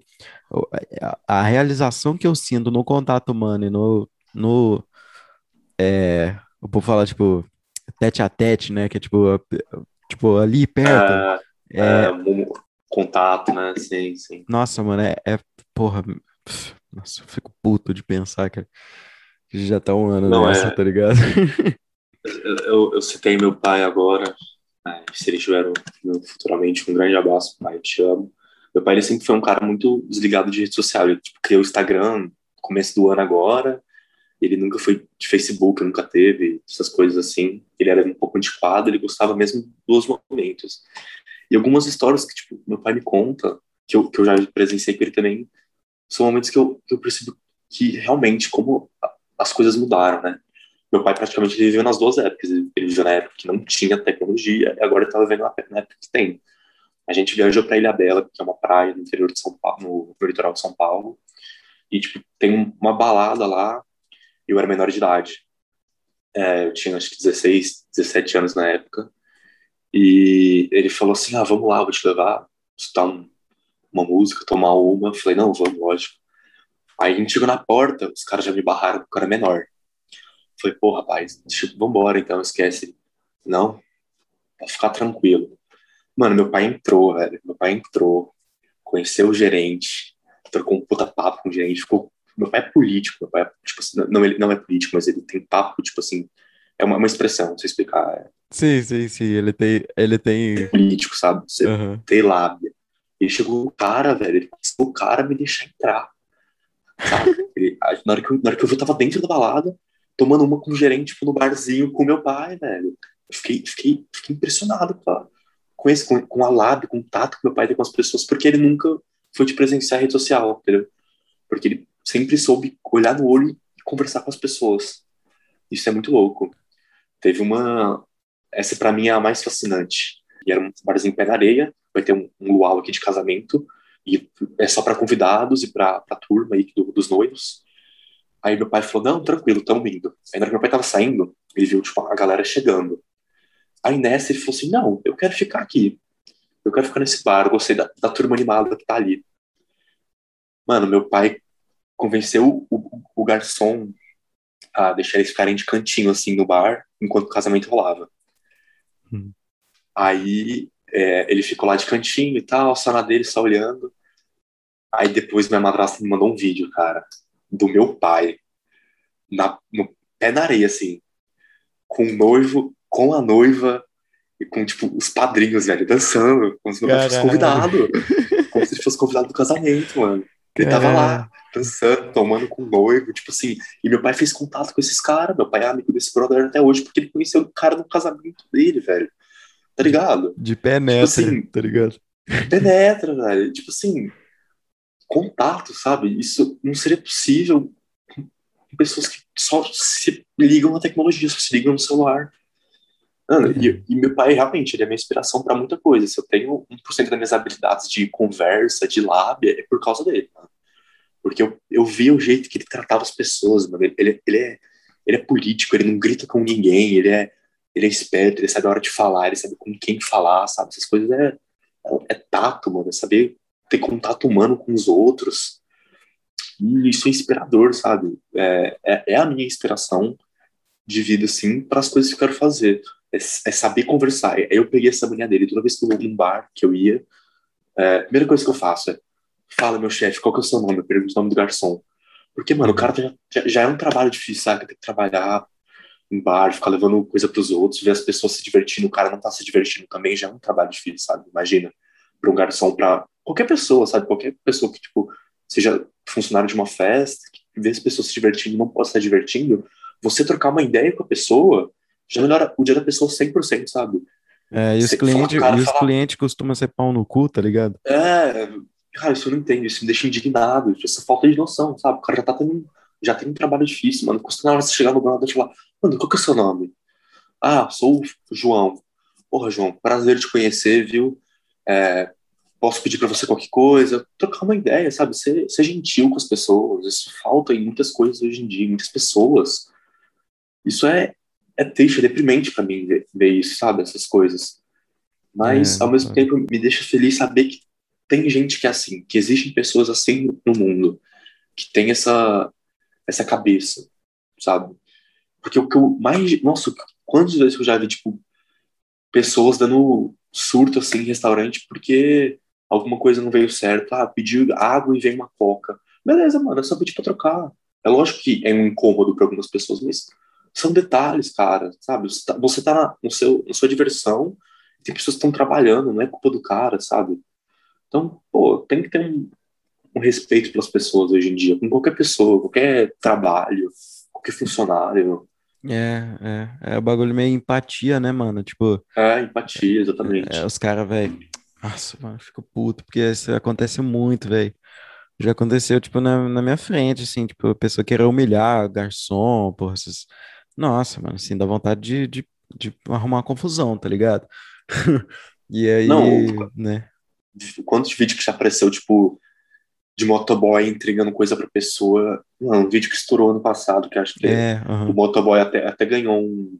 a, a, realização que eu sinto no contato humano e no, no é, eu vou falar, tipo, tete a tete, né? Que é, tipo, tipo ali perto. Ah, é, é, contato, né? Sim, sim. Nossa, mano, é, é porra, nossa, eu fico puto de pensar, cara. Que já tá um ano Não, nessa, é... tá ligado? eu, eu citei meu pai agora. Né, se ele tiver futuramente um grande abraço, pai, te amo. Meu pai ele sempre foi um cara muito desligado de rede social. Ele tipo, criou o Instagram no começo do ano agora. Ele nunca foi de Facebook, nunca teve essas coisas assim. Ele era um pouco antiquado, ele gostava mesmo dos momentos. E algumas histórias que tipo, meu pai me conta, que eu, que eu já presenciei com ele também, são momentos que eu, que eu percebo que realmente como as coisas mudaram, né? Meu pai praticamente viveu nas duas épocas. Ele viveu na época que não tinha tecnologia e agora está vivendo na época que tem. A gente viajou para Ilha Bela, que é uma praia no interior de São Paulo, no, no litoral de São Paulo, e tipo tem uma balada lá. Eu era menor de idade. É, eu tinha acho que 16, 17 anos na época. E ele falou assim: "Ah, vamos lá, vou te levar, escutar um, uma música, tomar uma. Falei, não, vamos, lógico. Aí a gente chegou na porta, os caras já me barraram eu era menor. Falei, pô, rapaz, deixa, vambora então, esquece. Não, pode ficar tranquilo. Mano, meu pai entrou, velho. Meu pai entrou. conheceu o gerente, trocou um puta papo com o gerente, ficou. Meu pai é político, meu pai é, tipo assim, não, ele não é político, mas ele tem papo, tipo assim, é uma, uma expressão, não sei explicar. Sim, sim, sim, ele tem, ele tem... É político, sabe? Você uhum. tem lábia. Ele chegou o cara, velho, ele o cara me deixar entrar, ele, na, hora que eu, na hora que eu vi, eu tava dentro da balada, tomando uma com o gerente, tipo, no barzinho com meu pai, velho. Eu fiquei, fiquei, fiquei impressionado, cara com esse, com, com a lábio, com o tato que meu pai tem com as pessoas, porque ele nunca foi de presenciar a rede social, entendeu? Porque ele sempre soube olhar no olho e conversar com as pessoas. Isso é muito louco. Teve uma. Essa para mim é a mais fascinante. E era um barzinho pé na areia, vai ter um, um luau aqui de casamento, e é só para convidados e para a turma aí do, dos noivos. Aí meu pai falou: Não, tranquilo, estamos indo. Aí na hora que meu pai tava saindo, ele viu tipo, a galera chegando. Aí nessa ele falou assim: não, eu quero ficar aqui. Eu quero ficar nesse bar, eu gostei da, da turma animada que tá ali. Mano, meu pai convenceu o, o garçom a deixar eles ficarem de cantinho, assim, no bar, enquanto o casamento rolava. Hum. Aí é, ele ficou lá de cantinho e tal, só na dele, só olhando. Aí depois minha madrasta me mandou um vídeo, cara, do meu pai, na, no pé na areia, assim, com o noivo com a noiva e com, tipo, os padrinhos, velho, dançando, como se fosse convidado. como se fosse convidado do casamento, mano. Ele tava lá, dançando, tomando com o noivo, tipo assim. E meu pai fez contato com esses caras. Meu pai é amigo desse brother até hoje, porque ele conheceu o cara no casamento dele, velho. Tá ligado? De penetra, tipo assim, tá ligado? Penetra, velho. Tipo assim, contato, sabe? Isso não seria possível com pessoas que só se ligam na tecnologia, só se ligam no celular. Mano, e, e, meu pai realmente ele é minha inspiração para muita coisa. Se eu tenho 1% das minhas habilidades de conversa, de lábia, é por causa dele. Mano. Porque eu, eu vi o jeito que ele tratava as pessoas, mano. Ele, ele, ele, é, ele é político, ele não grita com ninguém, ele é, ele é esperto, ele sabe a hora de falar, ele sabe com quem falar, sabe? Essas coisas é, é, é tato, mano. É saber ter contato humano com os outros. E isso é inspirador, sabe? É, é, é a minha inspiração de vida, assim, para as coisas que eu quero fazer é, é, saber conversar. Eu peguei essa mania dele. Toda vez que eu vou num bar que eu ia, é, a primeira coisa que eu faço é: fala, meu chefe, qual que é o seu nome? Eu pergunto o nome do garçom. Porque, mano, o cara já, já, já é um trabalho difícil, sabe? Tem que trabalhar em bar, ficar levando coisa para os outros, ver as pessoas se divertindo, o cara não tá se divertindo também, já é um trabalho difícil, sabe? Imagina, para um garçom, para qualquer pessoa, sabe? Qualquer pessoa que, tipo, seja funcionário de uma festa, que vê as pessoas se divertindo não possa estar divertindo, você trocar uma ideia com a pessoa já melhora o dia da pessoa 100%, sabe? É, e os clientes cliente costumam ser pau no cu, tá ligado? É, cara, isso eu não entendo, isso me deixa indignado, essa falta de noção, sabe? O cara já tá tendo, já tem um trabalho difícil, mano. Custa na hora de você chegar no brother e falar, mano, qual que é o seu nome? Ah, sou o João. Porra, João, prazer te conhecer, viu? É, posso pedir para você qualquer coisa, trocar uma ideia, sabe? Ser, ser gentil com as pessoas. Isso falta em muitas coisas hoje em dia, muitas pessoas. Isso é, é triste, é deprimente para mim ver, ver, isso, sabe? Essas coisas. Mas, é, ao mesmo é. tempo, me deixa feliz saber que tem gente que é assim, que existem pessoas assim no mundo, que tem essa, essa cabeça, sabe? Porque o que eu mais. Nossa, quantas vezes eu já vi, tipo, pessoas dando surto assim em restaurante porque alguma coisa não veio certo. Ah, pediu água e veio uma coca. Beleza, mano, é só pedir pra trocar. É lógico que é um incômodo para algumas pessoas, mas são detalhes, cara, sabe? Você tá, você tá na, no seu, na sua diversão, tem pessoas que estão trabalhando, não é culpa do cara, sabe? Então, pô, tem que ter um, um respeito pelas pessoas hoje em dia, com qualquer pessoa, qualquer trabalho, qualquer funcionário. É, é, é o bagulho meio empatia, né, mano? Tipo. É, empatia, exatamente. É, os caras, velho. Nossa, mano, fico puto, porque isso acontece muito, velho. Já aconteceu, tipo, na, na minha frente, assim, tipo, a pessoa querer humilhar garçom, porra, esses nossa, mano, assim, dá vontade de, de, de arrumar uma confusão, tá ligado? e aí, Não, né? Quantos vídeos que já apareceu, tipo, de motoboy entregando coisa pra pessoa? Não, um vídeo que estourou ano passado, que acho que é, uhum. o motoboy até, até ganhou um,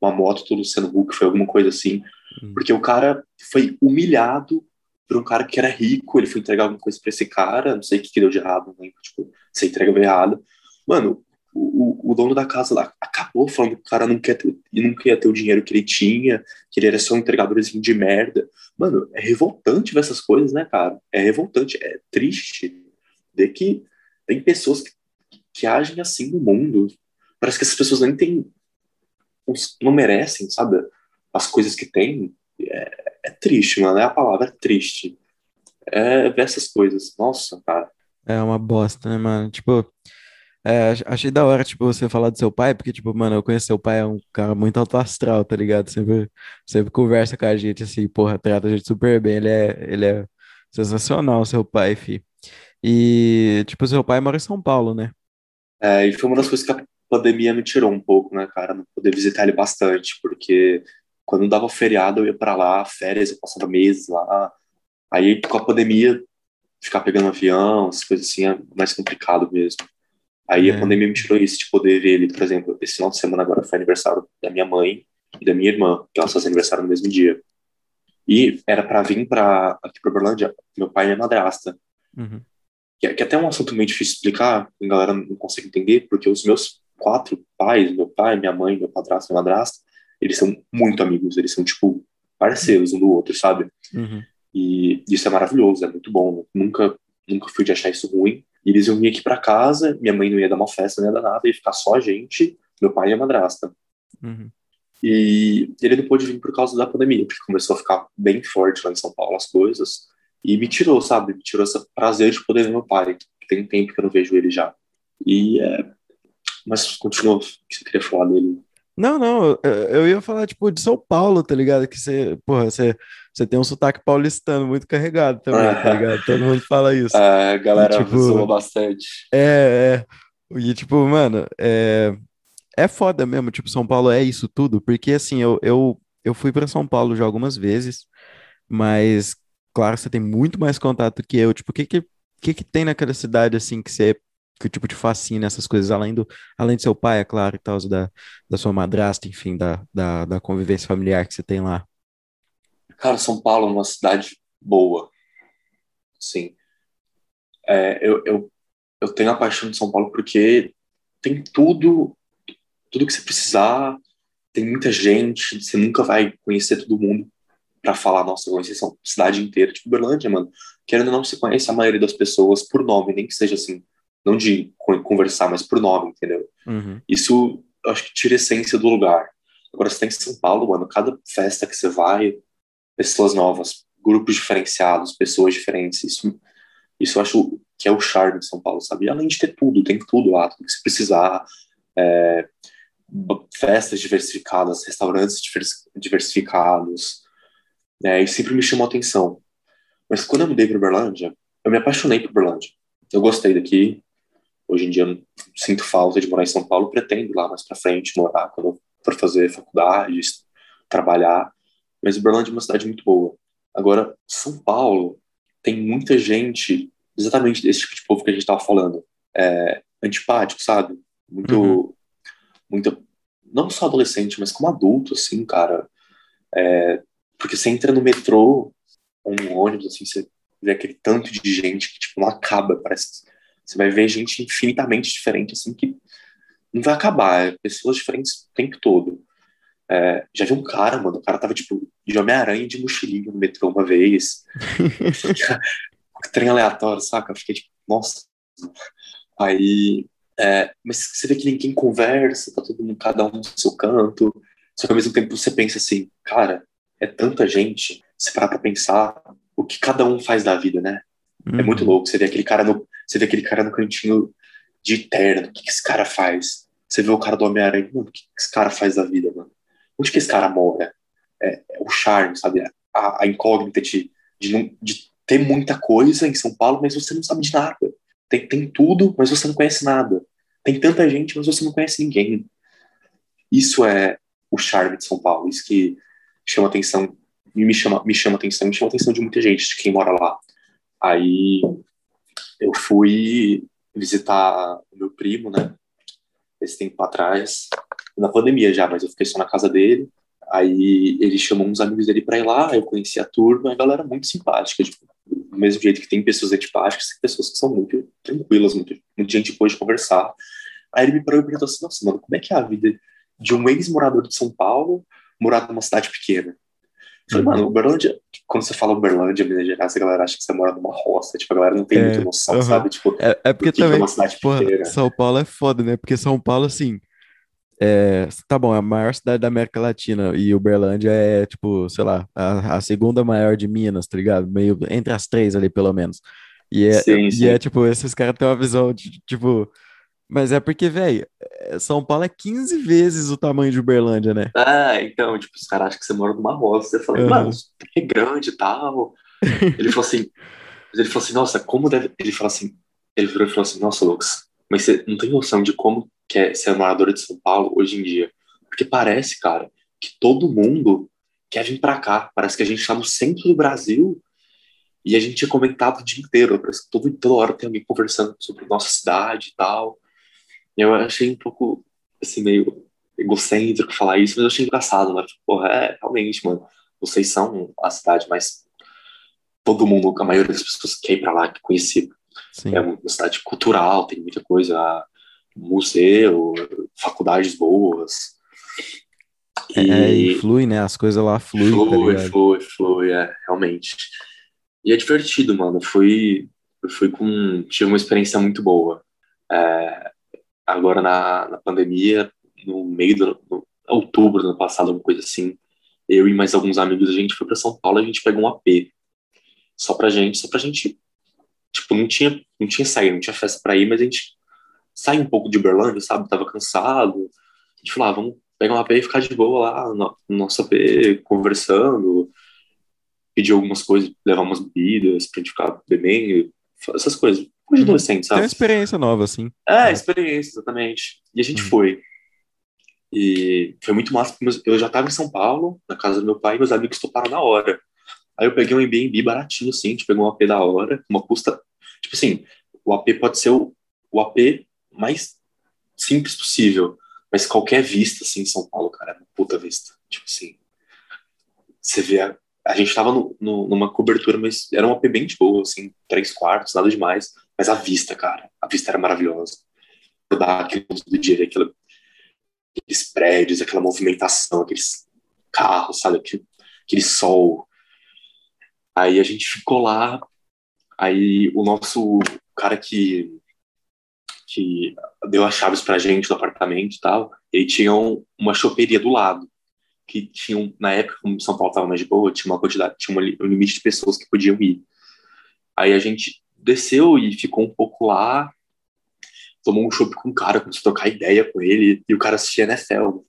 uma moto do Luciano Huck, foi alguma coisa assim. Uhum. Porque o cara foi humilhado por um cara que era rico, ele foi entregar alguma coisa pra esse cara, não sei o que, que deu de errado, lembro, tipo, você entrega errado. Mano, o, o dono da casa lá acabou falando que o cara não quer ter, não queria ter o dinheiro que ele tinha, que ele era só um entregadorzinho de merda. Mano, é revoltante ver essas coisas, né, cara? É revoltante, é triste ver que tem pessoas que, que agem assim no mundo. Parece que essas pessoas nem têm, não merecem, sabe? As coisas que têm. É, é triste, mano. É a palavra, triste. É ver essas coisas. Nossa, cara. É uma bosta, né, mano? Tipo, é, achei da hora, tipo, você falar do seu pai, porque, tipo, mano, eu conheço seu pai, é um cara muito alto astral, tá ligado? Sempre, sempre conversa com a gente, assim, porra, trata a gente super bem, ele é, ele é sensacional, seu pai, fi. E, tipo, seu pai mora em São Paulo, né? É, e foi uma das coisas que a pandemia me tirou um pouco, né, cara? Não poder visitar ele bastante, porque quando dava feriado eu ia para lá, férias, eu passava meses lá. Aí, com a pandemia, ficar pegando avião, essas coisas assim, é mais complicado mesmo. Aí é. a pandemia me tirou isso de poder ver ele, por exemplo, esse final de semana agora foi aniversário da minha mãe e da minha irmã, que elas fazem aniversário no mesmo dia. E era para vir para aqui para Berlândia, meu pai é madrasta. Uhum. Que, é, que é até um assunto meio difícil de explicar, a galera não consegue entender, porque os meus quatro pais, meu pai, minha mãe, meu padrasto, minha madrasta, eles são muito amigos, eles são tipo parceiros um do outro, sabe? Uhum. E isso é maravilhoso, é muito bom. Nunca, nunca fui de achar isso ruim. E eles iam vir aqui para casa, minha mãe não ia dar uma festa, não ia dar nada, ia ficar só a gente, meu pai e a madrasta. Uhum. E ele não pôde vir por causa da pandemia, porque começou a ficar bem forte lá em São Paulo as coisas. E me tirou, sabe? Me tirou esse prazer de poder ver meu pai, que tem tempo que eu não vejo ele já. E é. Mas continua, o que você queria falar dele? Não, não, eu ia falar, tipo, de São Paulo, tá ligado? Que você, porra, você, você tem um sotaque paulistano muito carregado também, tá ligado? Todo mundo fala isso. É, a galera e, tipo, bastante. É, é. E, tipo, mano, é, é foda mesmo, tipo, São Paulo é isso tudo, porque, assim, eu, eu, eu fui para São Paulo já algumas vezes, mas, claro, você tem muito mais contato que eu. Tipo, o que que, que, que tem naquela cidade, assim, que você que tipo te fascina essas coisas, além do, além do seu pai, é claro, e tal, da, da sua madrasta, enfim, da, da, da convivência familiar que você tem lá? Cara, São Paulo é uma cidade boa, sim. É, eu, eu, eu tenho a paixão de São Paulo porque tem tudo, tudo que você precisar, tem muita gente, você nunca vai conhecer todo mundo para falar, nossa, eu conheci essa cidade inteira, tipo Berlândia, mano. Querendo ou não, se conhece a maioria das pessoas por nome, nem que seja assim, não de conversar, mas por nome, entendeu? Uhum. Isso, eu acho que tira a essência do lugar. Agora, você tem tá em São Paulo, mano, cada festa que você vai, pessoas novas, grupos diferenciados, pessoas diferentes, isso, isso eu acho que é o charme de São Paulo, sabe? Além de ter tudo, tem tudo lá, tudo que você precisar, é, festas diversificadas, restaurantes diversificados, é, e sempre me chamou atenção. Mas quando eu mudei para Uberlândia, eu me apaixonei por Uberlândia. Eu gostei daqui, Hoje em dia eu sinto falta de morar em São Paulo, pretendo lá mais para frente morar quando for fazer faculdade, trabalhar. Mas Uberlândia é uma cidade muito boa. Agora, São Paulo tem muita gente, exatamente desse tipo de povo que a gente estava falando, é, antipático, sabe? Muito, uhum. muito, não só adolescente, mas como adulto, assim, cara. É, porque você entra no metrô, ou um ônibus, assim, você vê aquele tanto de gente que, tipo, não acaba, parece você vai ver gente infinitamente diferente, assim, que não vai acabar. É pessoas diferentes o tempo todo. É, já vi um cara, mano, o cara tava, tipo, de Homem-Aranha de mochilinha no metrô uma vez. trem aleatório, saca? Eu fiquei tipo, nossa. Aí, é, mas você vê que ninguém conversa, tá todo mundo, cada um no seu canto. Só que ao mesmo tempo você pensa assim, cara, é tanta gente, você parar pra pensar o que cada um faz da vida, né? Uhum. É muito uhum. louco. Você vê aquele cara no, você vê aquele cara no cantinho de terno. O que, que esse cara faz? Você vê o cara do Homem-Aranha. O que, que esse cara faz da vida? Onde que esse cara mora? É, é o charme, sabe? A, a incógnita de, de, não, de ter muita coisa em São Paulo, mas você não sabe de nada. Tem, tem tudo, mas você não conhece nada. Tem tanta gente, mas você não conhece ninguém. Isso é o charme de São Paulo. Isso que chama atenção, me chama, me chama atenção, me chama atenção de muita gente, de quem mora lá. Aí eu fui visitar o meu primo, né? Esse tempo atrás, na pandemia já, mas eu fiquei só na casa dele. Aí ele chamou uns amigos dele para ir lá, eu conheci a turma, a galera muito simpática, tipo, do mesmo jeito que tem pessoas antipáticas, tem pessoas que são muito tranquilas, muito, muito gente boa de conversar. Aí ele me perguntou assim, nossa, mano, como é que é a vida de um ex-morador de São Paulo morar numa cidade pequena. Falei, Uhum. mano, Uberlândia, quando você fala Uberlândia, Minas Gerais, a galera acha que você mora numa roça, tipo, a galera não tem É, muita noção, sabe? Tipo, É, é porque que que é também, uma cidade porra? São Paulo é foda, né? Porque São Paulo, assim, é, tá bom, é a maior cidade da América Latina e Uberlândia é, tipo, sei lá, a, a segunda maior de Minas, tá ligado? Meio entre as três ali, pelo menos. E é, Sim, e é sim. tipo, esses caras têm uma visão de, tipo, mas é porque, velho, São Paulo é 15 vezes o tamanho de Uberlândia, né? Ah, então, tipo, os caras acham que você mora numa roça. Você fala, mano, Aham. isso é grande e tal. Ele falou assim, ele falou assim, nossa, como deve. Ele falou assim, ele virou e falou assim, nossa, Lucas, mas você não tem noção de como que é ser morador de São Paulo hoje em dia. Porque parece, cara, que todo mundo quer vir pra cá. Parece que a gente tá no centro do Brasil e a gente é comentado o dia inteiro. Parece que todo, toda hora tem alguém conversando sobre nossa cidade e tal. Eu achei um pouco, assim, meio egocêntrico falar isso, mas eu achei engraçado, né? Tipo, Porra, é, realmente, mano, vocês são a cidade mais. Todo mundo, a maioria das pessoas quer ir pra lá, que conhece. Sim. É uma cidade cultural, tem muita coisa, museu, faculdades boas. É, e E flui, né? As coisas lá fluem, tá flui, ligado? flui, flui, é, realmente. E é divertido, mano. Eu fui, eu fui com. Tive uma experiência muito boa. É, agora na, na pandemia, no meio do no outubro do ano passado, alguma coisa assim, eu e mais alguns amigos, a gente foi para São Paulo, a gente pegou um AP só pra gente, só pra gente, tipo, não tinha, não tinha saída, não tinha festa pra ir, mas a gente saiu um pouco de Uberlândia, sabe? Tava cansado. A gente falou, ah, vamos pegar um AP e ficar de boa lá no nosso AP, conversando, pedir algumas coisas, levar umas bebidas pra gente ficar bebendo, essas coisas. Coisa de Uhum. adolescente, Tem uma sabe? experiência nova, assim. É, experiência, exatamente. E a gente Uhum. foi. E foi muito massa, porque eu já tava em São Paulo, na casa do meu pai, e meus amigos toparam na hora. Aí eu peguei um Airbnb baratinho, assim, a gente pegou um AP da hora, uma custa... Tipo assim, o AP pode ser o, o AP mais simples possível, mas qualquer vista, assim, em São Paulo, cara, é uma puta vista. Tipo assim, você vê... A, a gente tava no, no- numa cobertura, mas era um AP bem de boa, assim, três quartos, nada demais. Mas a vista, cara, a vista era maravilhosa. Dar aquele do dia, aquela, aqueles prédios, aquela movimentação, aqueles carros, sabe? Aquele, aquele sol. Aí a gente ficou lá. Aí o nosso cara que, que deu as chaves pra gente do apartamento e tal, ele tinha um- uma choperia do lado. Que tinham, na época, como São Paulo tava mais de boa, tinha uma quantidade, tinha um limite de pessoas que podiam ir. Aí a gente desceu e ficou um pouco lá, tomou um chopp com o cara, começou a trocar ideia com ele, e o cara assistia NFL.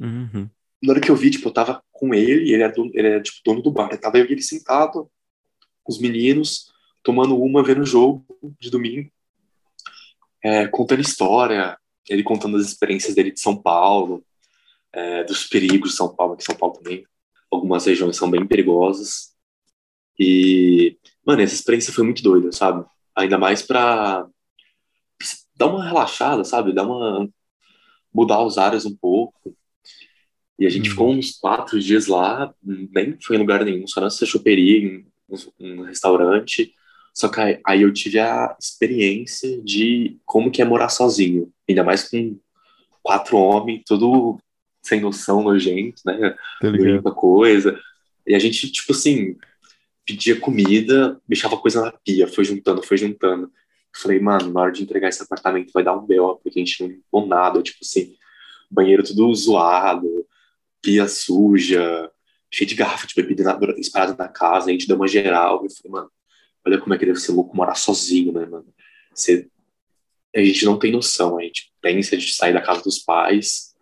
Uhum. Na hora que eu vi, tipo, eu tava com ele, ele era, dono, ele era tipo, dono do bar. Tava eu e ele sentado, os meninos, tomando uma, vendo o jogo de domingo, é, contando história, ele contando as experiências dele de São Paulo, é, dos perigos de São Paulo, que São Paulo também, algumas regiões são bem perigosas. E, mano, essa experiência foi muito doida, sabe? Ainda mais pra dar uma relaxada, sabe? Dar uma. mudar os ares um pouco. E a gente Uhum. ficou uns quatro dias lá, nem foi em lugar nenhum, só nessa choperia, em um, restaurante. Só que aí, eu tive a experiência de como que é morar sozinho. Ainda mais com quatro homens, tudo sem noção, nojento, né? Limpa coisa. E a gente, tipo assim, pedia comida, deixava coisa na pia, foi juntando, foi juntando. Falei, mano, na hora de entregar esse apartamento vai dar um B.O., porque a gente não limpou nada, tipo assim, banheiro tudo zoado, pia suja, cheio de garrafa de bebida na, espalhada na casa, a gente deu uma geral. Eu falei, mano, olha como é que deve ser louco morar sozinho, né, mano? Você, a gente não tem noção, a gente pensa de sair da casa dos pais,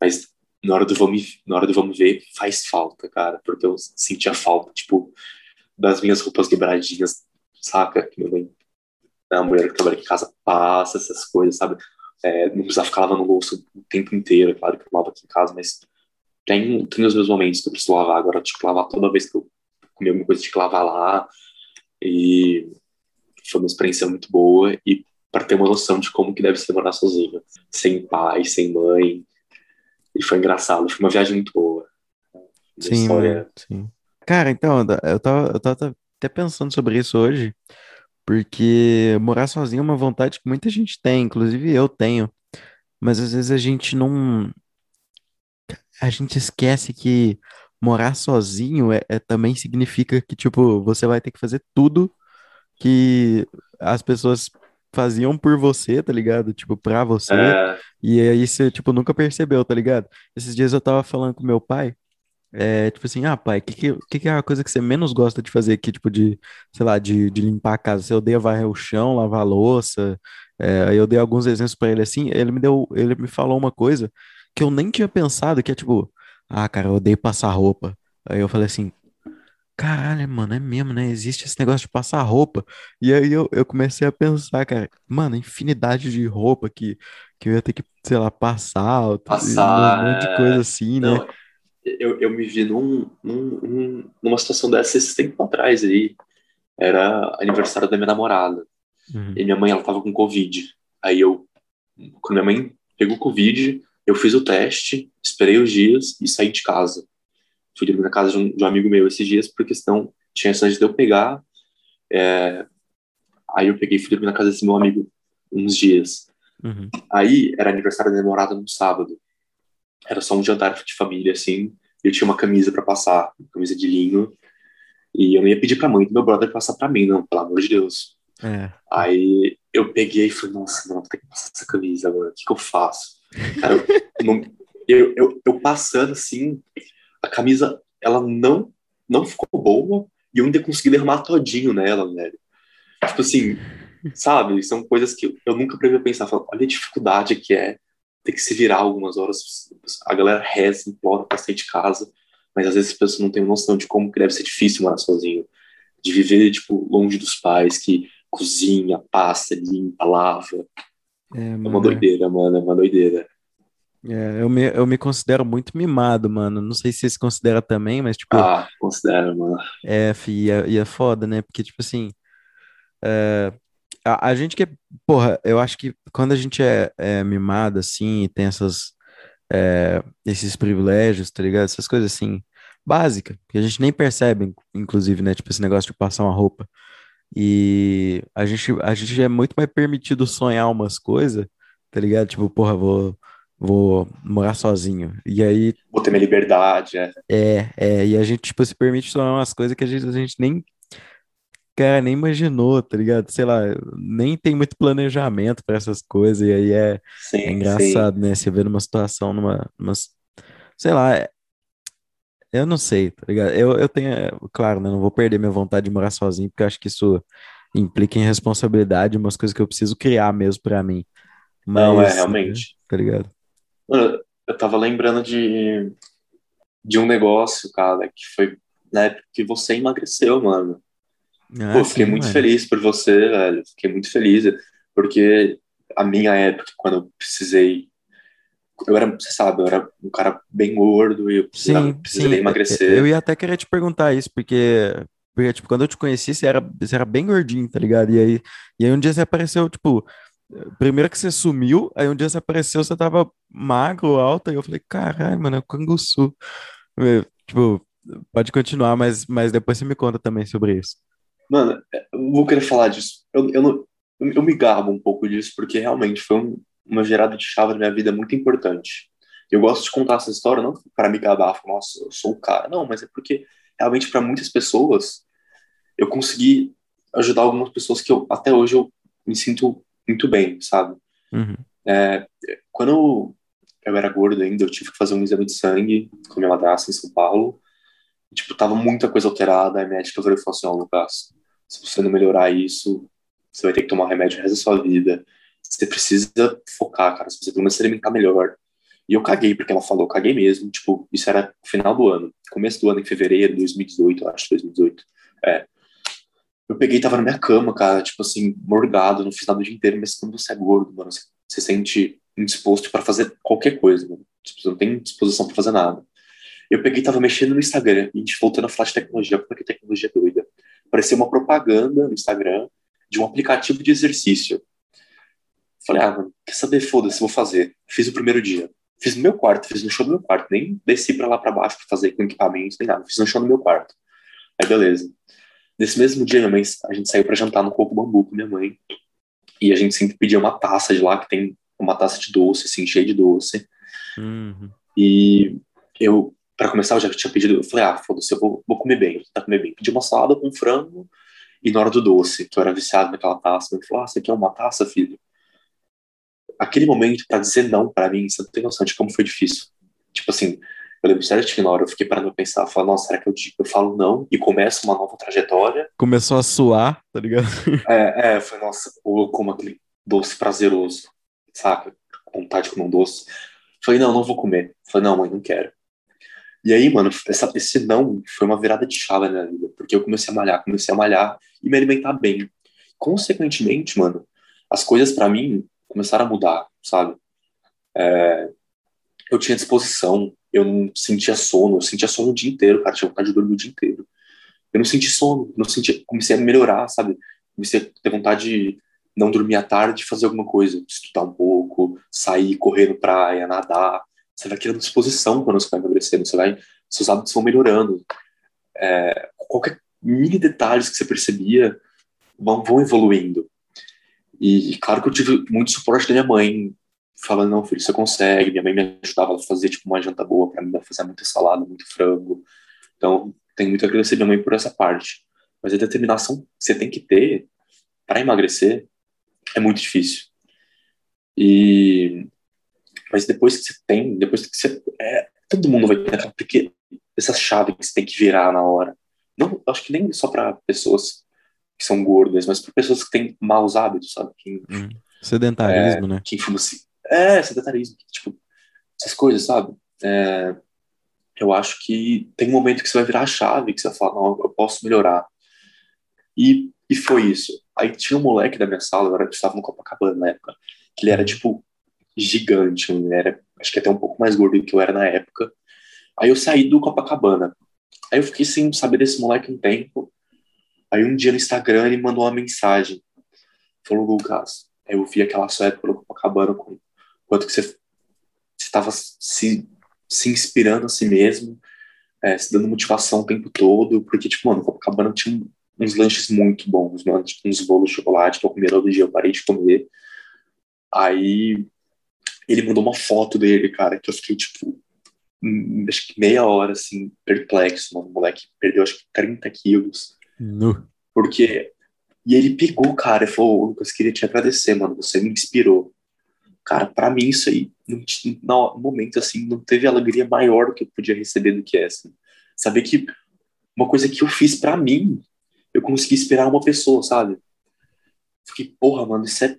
mas na hora do vamos, na hora do vamos ver, faz falta, cara, porque eu sentia falta, tipo, das minhas roupas quebradinhas, saca? Que minha mãe, a mulher que trabalha aqui em casa passa essas coisas, sabe? É, não precisava ficar lavando o louço o tempo inteiro, é claro que eu lavo aqui em casa, mas tem, tem os meus momentos que eu preciso lavar. Agora que lavar toda vez que eu comi alguma coisa, tinha que lavar lá. E foi uma experiência muito boa. E para ter uma noção de como que deve ser morar sozinho, sem pai, sem mãe. E foi engraçado, foi uma viagem muito boa. Uma Sim, história. sim. Cara, então, eu tava, eu tava até pensando sobre isso hoje, porque morar sozinho é uma vontade que muita gente tem, inclusive eu tenho, mas às vezes a gente não, a gente esquece que morar sozinho é, é- também significa que, tipo, você vai ter que fazer tudo que as pessoas faziam por você, tá ligado? Tipo, pra você. É, E aí você, tipo, nunca percebeu, tá ligado? Esses dias eu tava falando com meu pai. É, tipo assim, ah, pai, o que, que, que é a coisa que você menos gosta de fazer aqui, tipo, de, sei lá, de, de limpar a casa? Você odeia varrer o chão, lavar a louça? É, eu dei alguns exemplos pra ele assim, ele me deu, ele me falou uma coisa que eu nem tinha pensado, que é tipo, ah, cara, eu odeio passar roupa. Aí eu falei assim, caralho, mano, é mesmo, né? Existe esse negócio de passar roupa. E aí eu, eu comecei a pensar, cara, mano, infinidade de roupa que, que eu ia ter que, sei lá, passar, um monte de coisa passar. é, assim, né? Eu, eu me vi num, num, num- numa situação dessa esse tempo atrás aí. Era aniversário da minha namorada. Uhum, E minha mãe, ela tava com Covid. Aí eu, quando minha mãe pegou Covid, eu fiz o teste, esperei os dias e saí de casa. Fui dormir na casa de um, de um amigo meu esses dias, porque senão tinha chance de eu pegar. é, Aí eu peguei e fui dormir na casa desse meu amigo uns dias. uhum. Aí era aniversário da namorada no sábado. Era só um jantar de família, assim. Eu tinha uma camisa pra passar, uma camisa de linho. E eu não ia pedir pra mãe do meu brother passar pra mim, não, pelo amor de Deus. É. Aí eu peguei e falei, nossa, não, vou ter que passar essa camisa agora. O que, que eu faço? Cara, eu, não- eu, eu, eu passando assim, a camisa, ela não, não ficou boa e eu ainda consegui derramar todinho nela, velho. Tipo assim, sabe? São coisas que eu nunca previ pensar. Olha a dificuldade que é ter que se virar algumas horas. A galera reza, implora pra sair de casa, mas às vezes as pessoas não têm noção de como que deve ser difícil morar sozinho. De viver, tipo, longe dos pais, que cozinha, passa, limpa, lava. É, É uma é. doideira, mano, é uma doideira. É, eu me, eu me considero muito mimado, mano. Não sei se você se considera também, mas, tipo, Ah, considero, mano. é, fi, e é, e é foda, né? Porque, tipo assim, a, a gente que é, porra, eu acho que quando a gente é, é mimado, assim, e tem essas, é, esses privilégios, tá ligado? Essas coisas, assim, básicas, que a gente nem percebe, inclusive, né? Tipo, esse negócio de passar uma roupa. E a gente, a gente é muito mais permitido sonhar umas coisas, tá ligado? Tipo, porra, vou, vou morar sozinho. E aí, Vou ter minha liberdade, é. é, é, e a gente, tipo, se permite sonhar umas coisas que a gente, a gente nem, cara, nem imaginou, tá ligado? Sei lá, nem tem muito planejamento pra essas coisas, e aí é, é Sim, sim. engraçado, né? Você vê numa situação, numa, numa, sei lá, é- eu não sei, tá ligado? Eu, eu tenho, é, claro, né? Não vou perder minha vontade de morar sozinho, porque eu acho que isso implica em responsabilidade, umas coisas que eu preciso criar mesmo pra mim. Não, é, Mas, é, realmente. tá ligado? Eu tava lembrando de, de um negócio, cara, que foi na época que você emagreceu, mano. Pô, Ah, eu fiquei sim, muito mano. feliz por você, velho. Fiquei muito feliz, porque a minha época, quando eu precisei, eu era, você sabe, eu era um cara bem gordo e eu precisava, Sim, sim. precisei é- é- Eu emagrecer. ia até querer te perguntar isso, porque, porque tipo, quando eu te conheci, você era, você era bem gordinho, tá ligado? E aí, e aí um dia você apareceu, tipo, primeiro que você sumiu, aí um dia você apareceu, você tava magro, alto, e eu falei, caralho, mano, é o Canguçu. Tipo, pode continuar, mas, mas depois você me conta também sobre isso. Mano, eu vou querer falar disso. Eu, eu, não, eu, me gabo um pouco disso, porque realmente foi um- uma virada de chave na minha vida muito importante. Eu gosto de contar essa história não para me gabar, falar, nossa, eu sou o cara. Não, mas é porque realmente para muitas pessoas eu consegui ajudar algumas pessoas que eu, até hoje eu me sinto muito bem, sabe? Uhum. É, quando eu, eu era gordo ainda, eu tive que fazer um exame de sangue com minha madrasta em São Paulo. E, tipo, tava muita coisa alterada. A médica virou e falou assim: Ó, Lucas, se você não melhorar isso, você vai ter que tomar remédio o resto da sua vida. Você precisa focar, cara. Você precisa pelo menos se alimentar melhor. E eu caguei, porque ela falou, caguei mesmo. Tipo, isso era final do ano, começo do ano, em fevereiro de 2018, eu acho, 2018. É. Eu peguei tava na minha cama, cara, tipo assim, morgado, não fiz nada o dia inteiro, mas quando você é gordo, mano, você, você sente indisposto para fazer qualquer coisa, mano. Tipo, você não tem disposição para fazer nada. Eu peguei tava mexendo no Instagram, e a gente voltando a falar de tecnologia, como é que tecnologia é doida. Apareceu uma propaganda no Instagram de um aplicativo de exercício. Falei, ah, mano, quer saber? Foda-se, vou fazer. Fiz o primeiro dia. Fiz no meu quarto, fiz no chão do meu quarto. Nem desci pra lá pra baixo pra fazer com equipamentos, nem nada. Fiz no chão do meu quarto. Aí, beleza. Nesse mesmo dia, minha mãe, a gente saiu pra jantar no Coco Bambu com minha mãe. E a gente sempre pedia uma taça de lá, que tem uma taça de doce, assim, cheia de doce. Uhum. E eu, para começar, eu já tinha pedido, eu falei, ah, foda-se, eu vou, vou comer bem, vou tentar comer bem. Pedi uma salada com frango e na hora do doce, que eu era viciado naquela taça, ele falou, ah, você quer uma taça, filho? Aquele momento para dizer não para mim, você não tem noção de como foi difícil. Tipo assim, eu lembro certinho na hora, eu fiquei parando pra pensar, falar, nossa, será que eu, eu falo não e começo uma nova trajetória? Começou a suar, tá ligado? É, é, foi, nossa, eu como aquele doce prazeroso, saca? Vontade de comer um doce. Falei, não, não vou comer. Falei, não, mãe, não quero. E aí, mano, essa, esse não foi uma virada de chave na minha vida, porque eu comecei a malhar, comecei a malhar e me alimentar bem. Consequentemente, mano, as coisas para mim começaram a mudar, sabe? É, eu tinha disposição, eu não sentia sono, eu sentia sono o dia inteiro, cara, tinha vontade de dormir o dia inteiro. Eu não senti sono, não senti, comecei a melhorar, sabe? Comecei a ter vontade de não dormir à tarde, fazer alguma coisa, estudar um pouco, sair, correr no praia, nadar. Você vai criando disposição quando você vai emagrecendo, você vai, seus hábitos vão melhorando. É, qualquer mini detalhes que você percebia vão, vão evoluindo. E claro que eu tive muito suporte da minha mãe, falando, não, filho, você consegue. Minha mãe me ajudava a fazer, tipo, uma janta boa para mim, fazer muita salada, muito frango. Então, tenho muito a agradecer minha mãe por essa parte. Mas a determinação que você tem que ter para emagrecer é muito difícil. E... Mas depois que você tem, depois que você... É, todo mundo vai ter, porque essa chave que você tem que virar na hora. Não, acho que nem só para pessoas que são gordas, mas para pessoas que têm maus hábitos, sabe? Quem, hum, sedentarismo, é, né? Quem fuma, é, sedentarismo, tipo, essas coisas, sabe? É, eu acho que tem um momento que você vai virar a chave, que você vai falar, não, eu posso melhorar. E, e foi isso. Aí tinha um moleque da minha sala, agora estava no Copacabana na época, que ele era, tipo, gigante, ele era, acho que até um pouco mais gordo do que eu era na época. Aí eu saí do Copacabana. Aí eu fiquei sem saber desse moleque um tempo. Aí um dia no Instagram ele mandou uma mensagem. Falou, Lucas, eu vi aquela sua época no Copacabana com quanto que você estava se, se inspirando a si mesmo, é, se dando motivação o tempo todo, porque, tipo, mano, Copacabana tinha uns lanches muito bons, mano, tipo, uns bolos de chocolate que eu comia todo dia, eu parei de comer. Aí ele mandou uma foto dele, cara, que eu fiquei, tipo, hum, acho que meia hora, assim, perplexo, mano. O moleque perdeu, acho que 30 quilos. No. Porque. E ele pegou, cara, e falou: Lucas, queria te agradecer, mano. Você me inspirou. Cara, para mim isso aí, no momento assim, não teve alegria maior que eu podia receber do que essa. Saber que uma coisa que eu fiz para mim, eu consegui esperar uma pessoa, sabe? Fiquei, porra, mano, isso é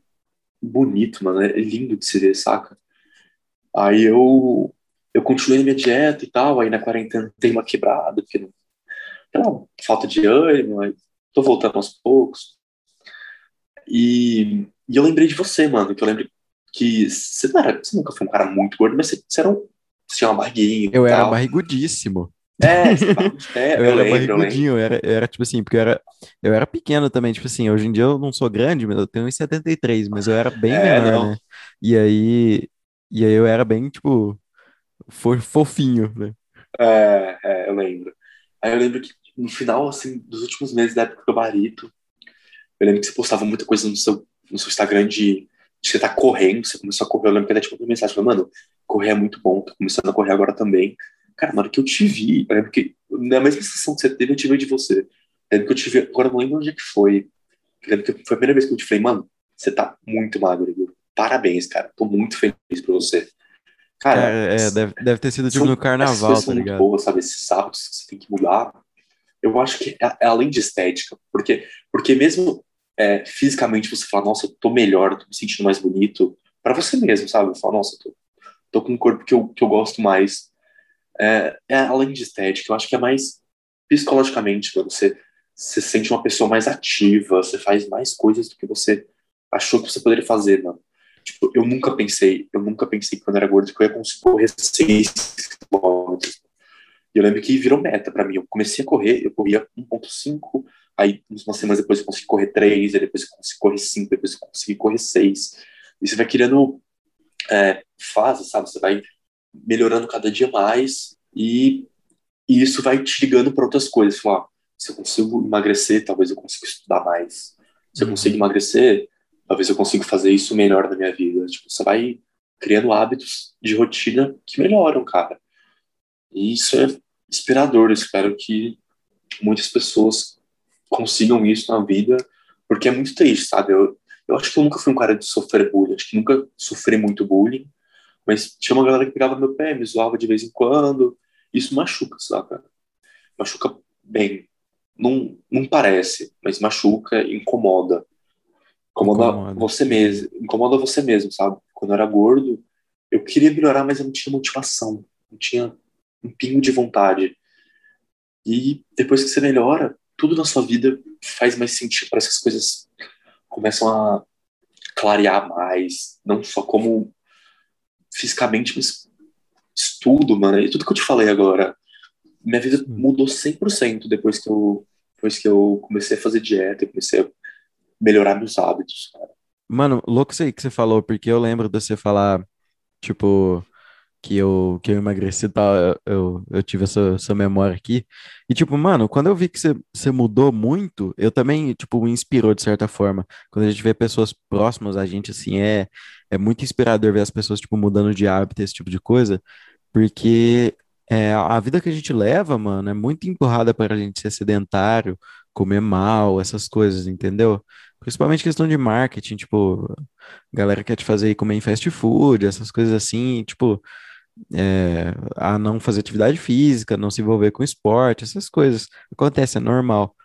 bonito, mano, é lindo de se ver, saca? Aí eu eu continuei minha dieta e tal, aí na quarentena tem uma quebrada, porque não, pela falta de ânimo, mas tô voltando aos poucos. E, e eu lembrei de você, mano, que eu lembro que você, não era, você nunca foi um cara muito gordo, mas você, você era um, você tinha uma barriguinha. Eu era barrigudíssimo. É, é eu, eu, era lembro, barrigudinho, eu, era, eu era tipo assim, porque eu era, eu era pequeno também, tipo assim, hoje em dia eu não sou grande, mas eu tenho 1,73, mas eu era bem é, menor, né? E aí, e aí eu era bem, tipo, fofinho, né? É, é, eu lembro. Aí eu lembro que no final, assim, dos últimos meses da época do Barito, eu lembro que você postava muita coisa no seu, no seu Instagram de você tá correndo, você começou a correr, eu lembro que até tipo uma mensagem, falando, mano, correr é muito bom, tô começando a correr agora também. Cara, na hora que eu te vi, eu lembro que, na mesma sensação que você teve, eu tive de você. Eu lembro que eu te vi, agora eu não lembro onde é que foi. Eu lembro que foi a primeira vez que eu te falei, mano, você tá muito magro, Igor. Parabéns, cara, tô muito feliz por você. Cara, cara é, deve, deve ter sido tipo no carnaval, tá ligado? Muito boas, sabe, esses hábitos que você tem que mudar. Eu acho que é, é além de estética, porque, porque mesmo é, fisicamente você fala, nossa, eu tô melhor, tô me sentindo mais bonito, para você mesmo, sabe? Fala, nossa, tô, tô com um corpo que eu, que eu gosto mais. É, é, além de estética, eu acho que é mais psicologicamente, você, se sente uma pessoa mais ativa, você faz mais coisas do que você achou que você poderia fazer, mano. Tipo, eu nunca pensei, eu nunca pensei que quando eu era gordo que eu ia conseguir correr 6 quilômetros. E eu lembro que virou meta para mim. Eu comecei a correr, eu corria 1.5 Aí, umas semanas depois, eu consegui correr três, aí depois eu consegui correr cinco, depois eu consegui correr seis. E você vai criando é, fases, sabe? Você vai melhorando cada dia mais e, e isso vai te ligando para outras coisas. Falar, se eu consigo emagrecer, talvez eu consiga estudar mais. Se eu uhum. consigo emagrecer, talvez eu consiga fazer isso melhor na minha vida. Tipo, você vai criando hábitos de rotina que melhoram, cara. E isso é inspirador. Eu espero que muitas pessoas consigam isso na vida, porque é muito triste, sabe? Eu, eu acho que eu nunca fui um cara de sofrer bullying, acho que nunca sofri muito bullying, mas tinha uma galera que pegava meu pé, me zoava de vez em quando. Isso machuca, sabe? Machuca bem. Não, não parece, mas machuca, incomoda. Incomoda, incomoda você mesmo, incomoda você mesmo, sabe? Quando eu era gordo, eu queria melhorar, mas eu não tinha motivação, não tinha um pingo de vontade. E depois que você melhora, tudo na sua vida faz mais sentido. Parece que as coisas começam a clarear mais, não só como fisicamente, mas estudo, mano. E tudo que eu te falei agora, minha vida mudou 100% depois que eu depois que eu comecei a fazer dieta, eu comecei a melhorar meus hábitos, cara. Mano, louco isso aí que você falou, porque eu lembro de você falar, tipo, que eu, que eu emagreci e tal, eu, eu, eu tive essa, essa memória aqui. E, tipo, mano, quando eu vi que você, você mudou muito, eu também, tipo, me inspirou de certa forma. Quando a gente vê pessoas próximas a gente, assim, é, é muito inspirador ver as pessoas, tipo, mudando de hábito, esse tipo de coisa, porque é, a vida que a gente leva, mano, é muito empurrada para a gente ser sedentário, comer mal, essas coisas, entendeu? Principalmente questão de marketing, tipo, galera quer te fazer comer em fast food, essas coisas assim, tipo, é, a não fazer atividade física, não se envolver com esporte, essas coisas. Acontece, é normal.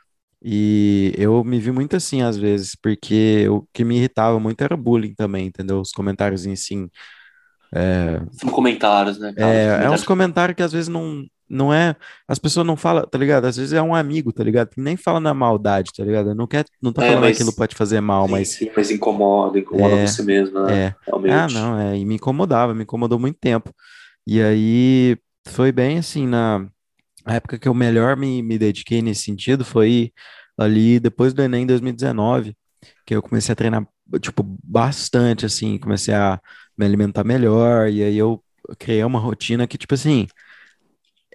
E eu me vi muito assim às vezes, porque o que me irritava muito era bullying também, entendeu? Os comentários assim. É, São comentários, né? Cara? É, é uns comentários que às vezes não, não é. As pessoas não falam, tá ligado? Às vezes é um amigo, tá ligado? Que nem fala na maldade, tá ligado? Não quer, não tá é, falando mas, aquilo pode fazer mal, sim, mas. Sim, mas incomoda, incomoda é, você mesmo, né? É. Realmente. Ah, não, é. E me incomodava, me incomodou muito tempo. E aí foi bem assim, na época que eu melhor me, me dediquei nesse sentido foi ali depois do Enem 2019, que eu comecei a treinar, tipo, bastante, assim, comecei a me alimentar melhor, e aí eu criei uma rotina que, tipo assim,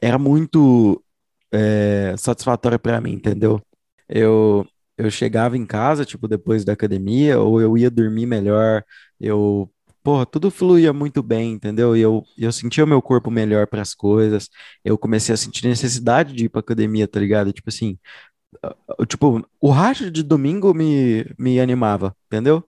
era muito é, satisfatória para mim, entendeu? Eu, eu chegava em casa, tipo, depois da academia, ou eu ia dormir melhor, eu porra, tudo fluía muito bem, entendeu? E eu, eu sentia o meu corpo melhor para as coisas. Eu comecei a sentir necessidade de ir para academia, tá ligado? Tipo assim, tipo, o racha de domingo me, me animava, entendeu?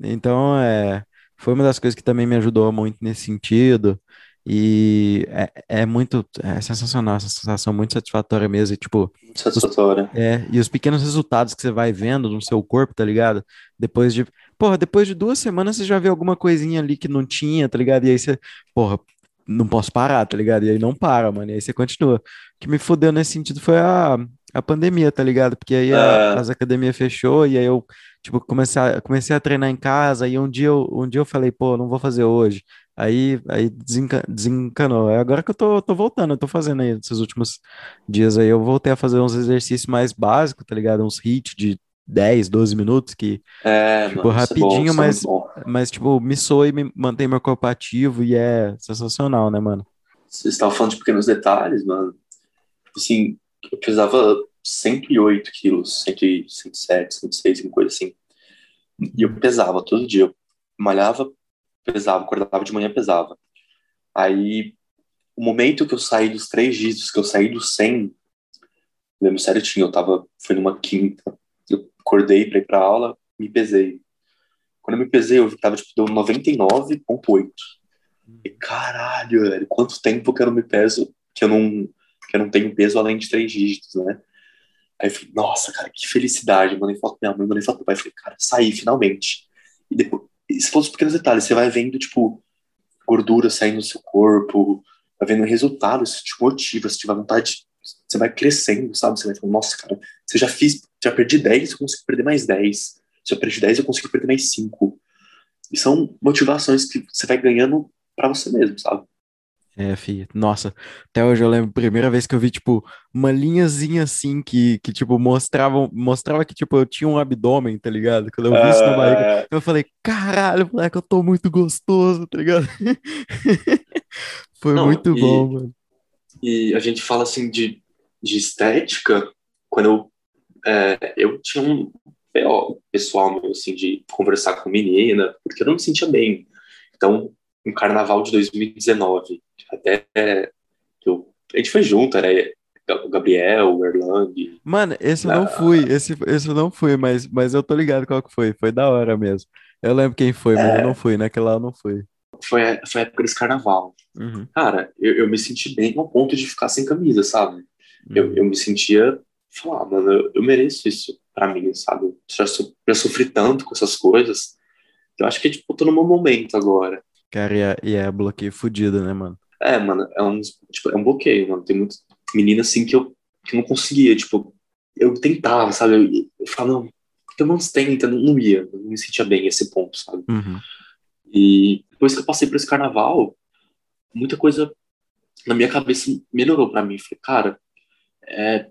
Então, é, foi uma das coisas que também me ajudou muito nesse sentido. E é, é muito, é sensacional, essa sensação muito satisfatória mesmo. E, tipo, satisfatória. Os, é, e os pequenos resultados que você vai vendo no seu corpo, tá ligado? Depois de, porra, depois de duas semanas você já vê alguma coisinha ali que não tinha, tá ligado? E aí você, porra, não posso parar, tá ligado? E aí não para, mano. E aí você continua. O que me fodeu nesse sentido foi a, a pandemia, tá ligado? Porque aí a, é. as academias fechou e aí eu, tipo, comecei a, comecei a treinar em casa e um dia eu, um dia eu falei, pô, não vou fazer hoje. Aí, aí desenca, desencanou. É agora que eu tô, tô voltando, eu tô fazendo aí esses últimos dias aí, eu voltei a fazer uns exercícios mais básicos, tá ligado? Uns hits de 10, 12 minutos que, é, tipo, mano, rapidinho, é bom, mas, é mas, tipo, me soa e me mantém meu corpo ativo e é sensacional, né, mano? Você estava falando de pequenos detalhes, mano. Assim, eu pesava 108 quilos, 107, 106, uma coisa assim. E eu pesava todo dia. Eu malhava, pesava, acordava de manhã, pesava. Aí, o momento que eu saí dos três dígitos, que eu saí do 100, lembro certinho, eu tava, foi numa quinta, acordei pra ir pra aula, me pesei. Quando eu me pesei, eu tava, tipo, deu 99,8. E caralho, velho, quanto tempo que eu não me peso, que eu não, que eu não tenho peso além de três dígitos, né? Aí eu falei, nossa, cara, que felicidade. Mandei foto pra minha mãe, mandei foto pro pai. Falei, cara, saí finalmente. E depois, se for os pequenos detalhes, você vai vendo, tipo, gordura saindo do seu corpo, vai vendo resultado, isso te motiva, se tiver vontade, você vai crescendo, sabe? Você vai falando, nossa, cara, você já fiz, já perdi 10, eu consigo perder mais 10. Se eu perdi 10, eu consigo perder mais 5. E são motivações que você vai ganhando para você mesmo, sabe? É, fi, nossa, até hoje eu lembro a primeira vez que eu vi, tipo, uma linhazinha assim que, que tipo, mostrava, mostrava que, tipo, eu tinha um abdômen, tá ligado? Quando eu vi isso na barriga, é. eu falei, caralho, moleque, eu tô muito gostoso, tá ligado? Foi Não, muito e, bom, mano. E a gente fala, assim, de, de estética, quando eu, é, eu tinha um pessoal, meu, assim, de conversar com menina, porque eu não me sentia bem. Então, um carnaval de 2019, até Eu, a gente foi junto, era o Gabriel, o Erlang. Mano, esse eu não fui, esse, esse eu não fui, mas, mas eu tô ligado qual que foi. Foi da hora mesmo. Eu lembro quem foi, mas É. eu não fui, naquela eu não fui. Foi, foi a época desse carnaval. Uhum, Cara, eu, eu me senti bem ao ponto de ficar sem camisa, sabe? Eu, uhum. eu me sentia, falar, mano, eu, eu mereço isso pra mim, sabe? Eu já, so- já sofri tanto com essas coisas. Eu acho que, tipo, eu tô no meu momento agora. Cara, e é, e é bloqueio fudido, né, mano? É, mano, é um, tipo, é um bloqueio, mano. Tem muitas meninas, assim, que eu, que eu não conseguia, tipo, eu tentava, sabe? Eu, eu falava, não, pelo menos tenta, não, não ia, não me sentia bem nesse ponto, sabe? Uhum. E depois que eu passei por esse carnaval, muita coisa na minha cabeça melhorou pra mim. Falei, cara, é,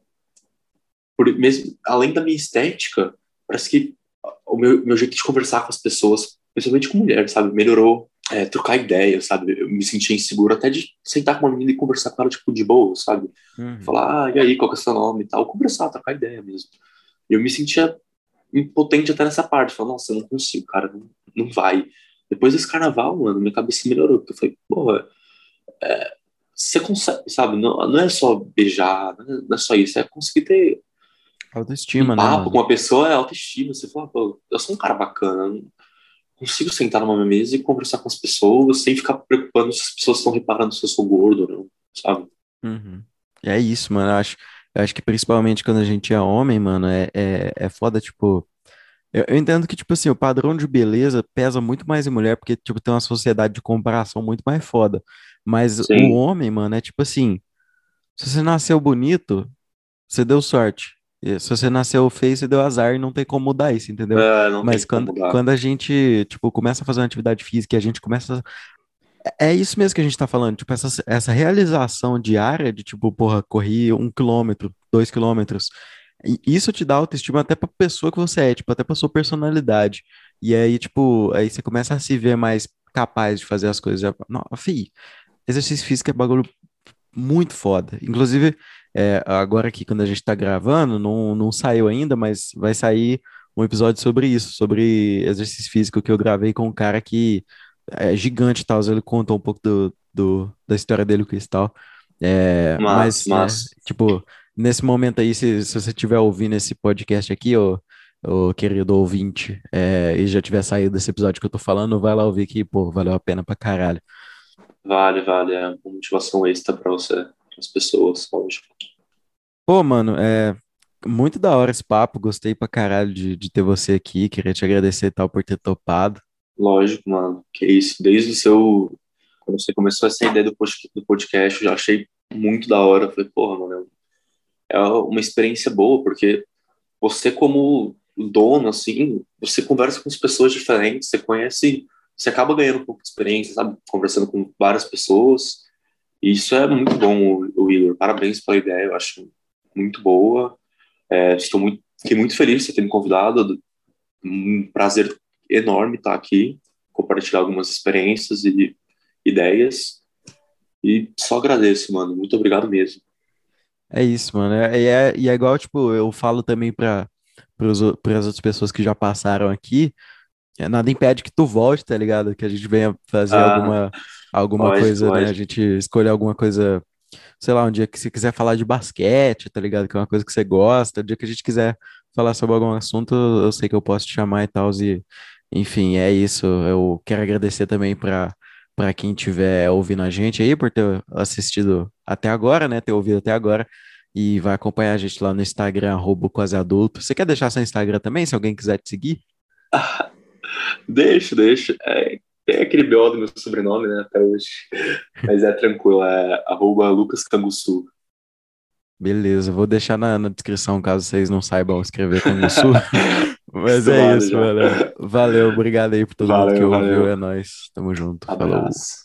por, mesmo, além da minha estética, parece que o meu, meu jeito de conversar com as pessoas, principalmente com mulheres, sabe, melhorou. É, trocar ideia, sabe? Eu me sentia inseguro até de sentar com uma menina e conversar com ela, tipo, de boa, sabe? Uhum. Falar, ah, e aí, qual que é o seu nome e tal. Conversar, trocar ideia mesmo. Eu me sentia impotente até nessa parte. Falar, nossa, eu não consigo, cara, não, não vai. Depois desse carnaval, mano, minha cabeça melhorou. Porque eu falei, porra, é, você consegue, sabe? Não, não é só beijar, não é, não é só isso. É conseguir ter Autoestima, um né, papo mano? com uma pessoa, é autoestima. Você fala, pô, eu sou um cara bacana. Consigo sentar numa mesa e conversar com as pessoas sem ficar preocupando se as pessoas estão reparando se eu sou gordo ou não, sabe? Uhum. É isso, mano. Eu acho, eu acho que principalmente quando a gente é homem, mano, é, é, é foda, tipo. Eu, eu entendo que, tipo assim, o padrão de beleza pesa muito mais em mulher, porque, tipo, tem uma sociedade de comparação muito mais foda. Mas o Sim. homem, mano, é tipo assim: se você nasceu bonito, você deu sorte. Se você nasceu feio, você deu azar e não tem como mudar isso, entendeu? É, Mas quando, quando a gente, tipo, começa a fazer uma atividade física e a gente começa. É é isso mesmo que a gente tá falando, tipo, essa, essa realização diária de, tipo, porra, corri um quilômetro, dois quilômetros. Isso te dá autoestima até pra pessoa que você é, tipo, até pra sua personalidade. E aí, tipo, aí você começa a se ver mais capaz de fazer as coisas. Não, fi, exercício físico é bagulho muito foda. Inclusive, é, agora aqui, quando a gente tá gravando, não, não saiu ainda, mas vai sair um episódio sobre isso, sobre exercício físico que eu gravei com um cara que é gigante e tal. Ele conta um pouco do, do- da história dele com isso e tal. É, Mas, mas, mas, tipo, nesse momento aí, se, se você estiver ouvindo esse podcast aqui, ô, ô querido ouvinte, é, e já tiver saído desse episódio que eu tô falando, vai lá ouvir que, pô, valeu a pena pra caralho. vale, vale, é uma motivação extra pra você, as pessoas, lógico. Pô, mano, é muito da hora esse papo, gostei pra caralho de, de ter você aqui, queria te agradecer e tal por ter topado. Lógico, mano, que isso, desde o seu, quando você começou essa ideia do pod- do podcast, eu já achei muito da hora, Eu falei, porra, mano, é uma experiência boa, porque você como dono, assim, você conversa com as pessoas diferentes, você conhece, você acaba ganhando um pouco de experiência, sabe, conversando com várias pessoas, e isso é muito bom, Igor, parabéns pela ideia, eu acho muito boa, É, estou muito, fiquei muito feliz de você ter me convidado, um prazer enorme estar aqui, compartilhar algumas experiências e ideias, e só agradeço, mano, muito obrigado mesmo. É isso, mano. É, e é, e é igual, tipo, eu falo também para para as outras pessoas que já passaram aqui, é, nada impede que tu volte, tá ligado? Que a gente venha fazer Ah, alguma, alguma lógico, coisa, né? A gente escolher alguma coisa, sei lá, um dia que você quiser falar de basquete, tá ligado? Que é uma coisa que você gosta, o dia que a gente quiser falar sobre algum assunto, eu sei que eu posso te chamar e tal, e enfim, é isso. Eu quero agradecer também para para quem estiver ouvindo a gente aí por ter assistido até agora, né? Ter ouvido até agora. E vai acompanhar a gente lá no Instagram, arroba quase adulto. Você quer deixar seu Instagram também, se alguém quiser te seguir? Deixa, deixa. É, tem aquele BO do meu sobrenome, né, até hoje. Mas é tranquilo, é arroba Lucas Canguçu. Beleza, vou deixar na, na descrição caso vocês não saibam escrever Canguçu. Mas é isso, já. mano. Valeu, obrigado aí por todo mundo que Valeu, ouviu. valeu. É nóis. Tamo junto. Falou. Abraço.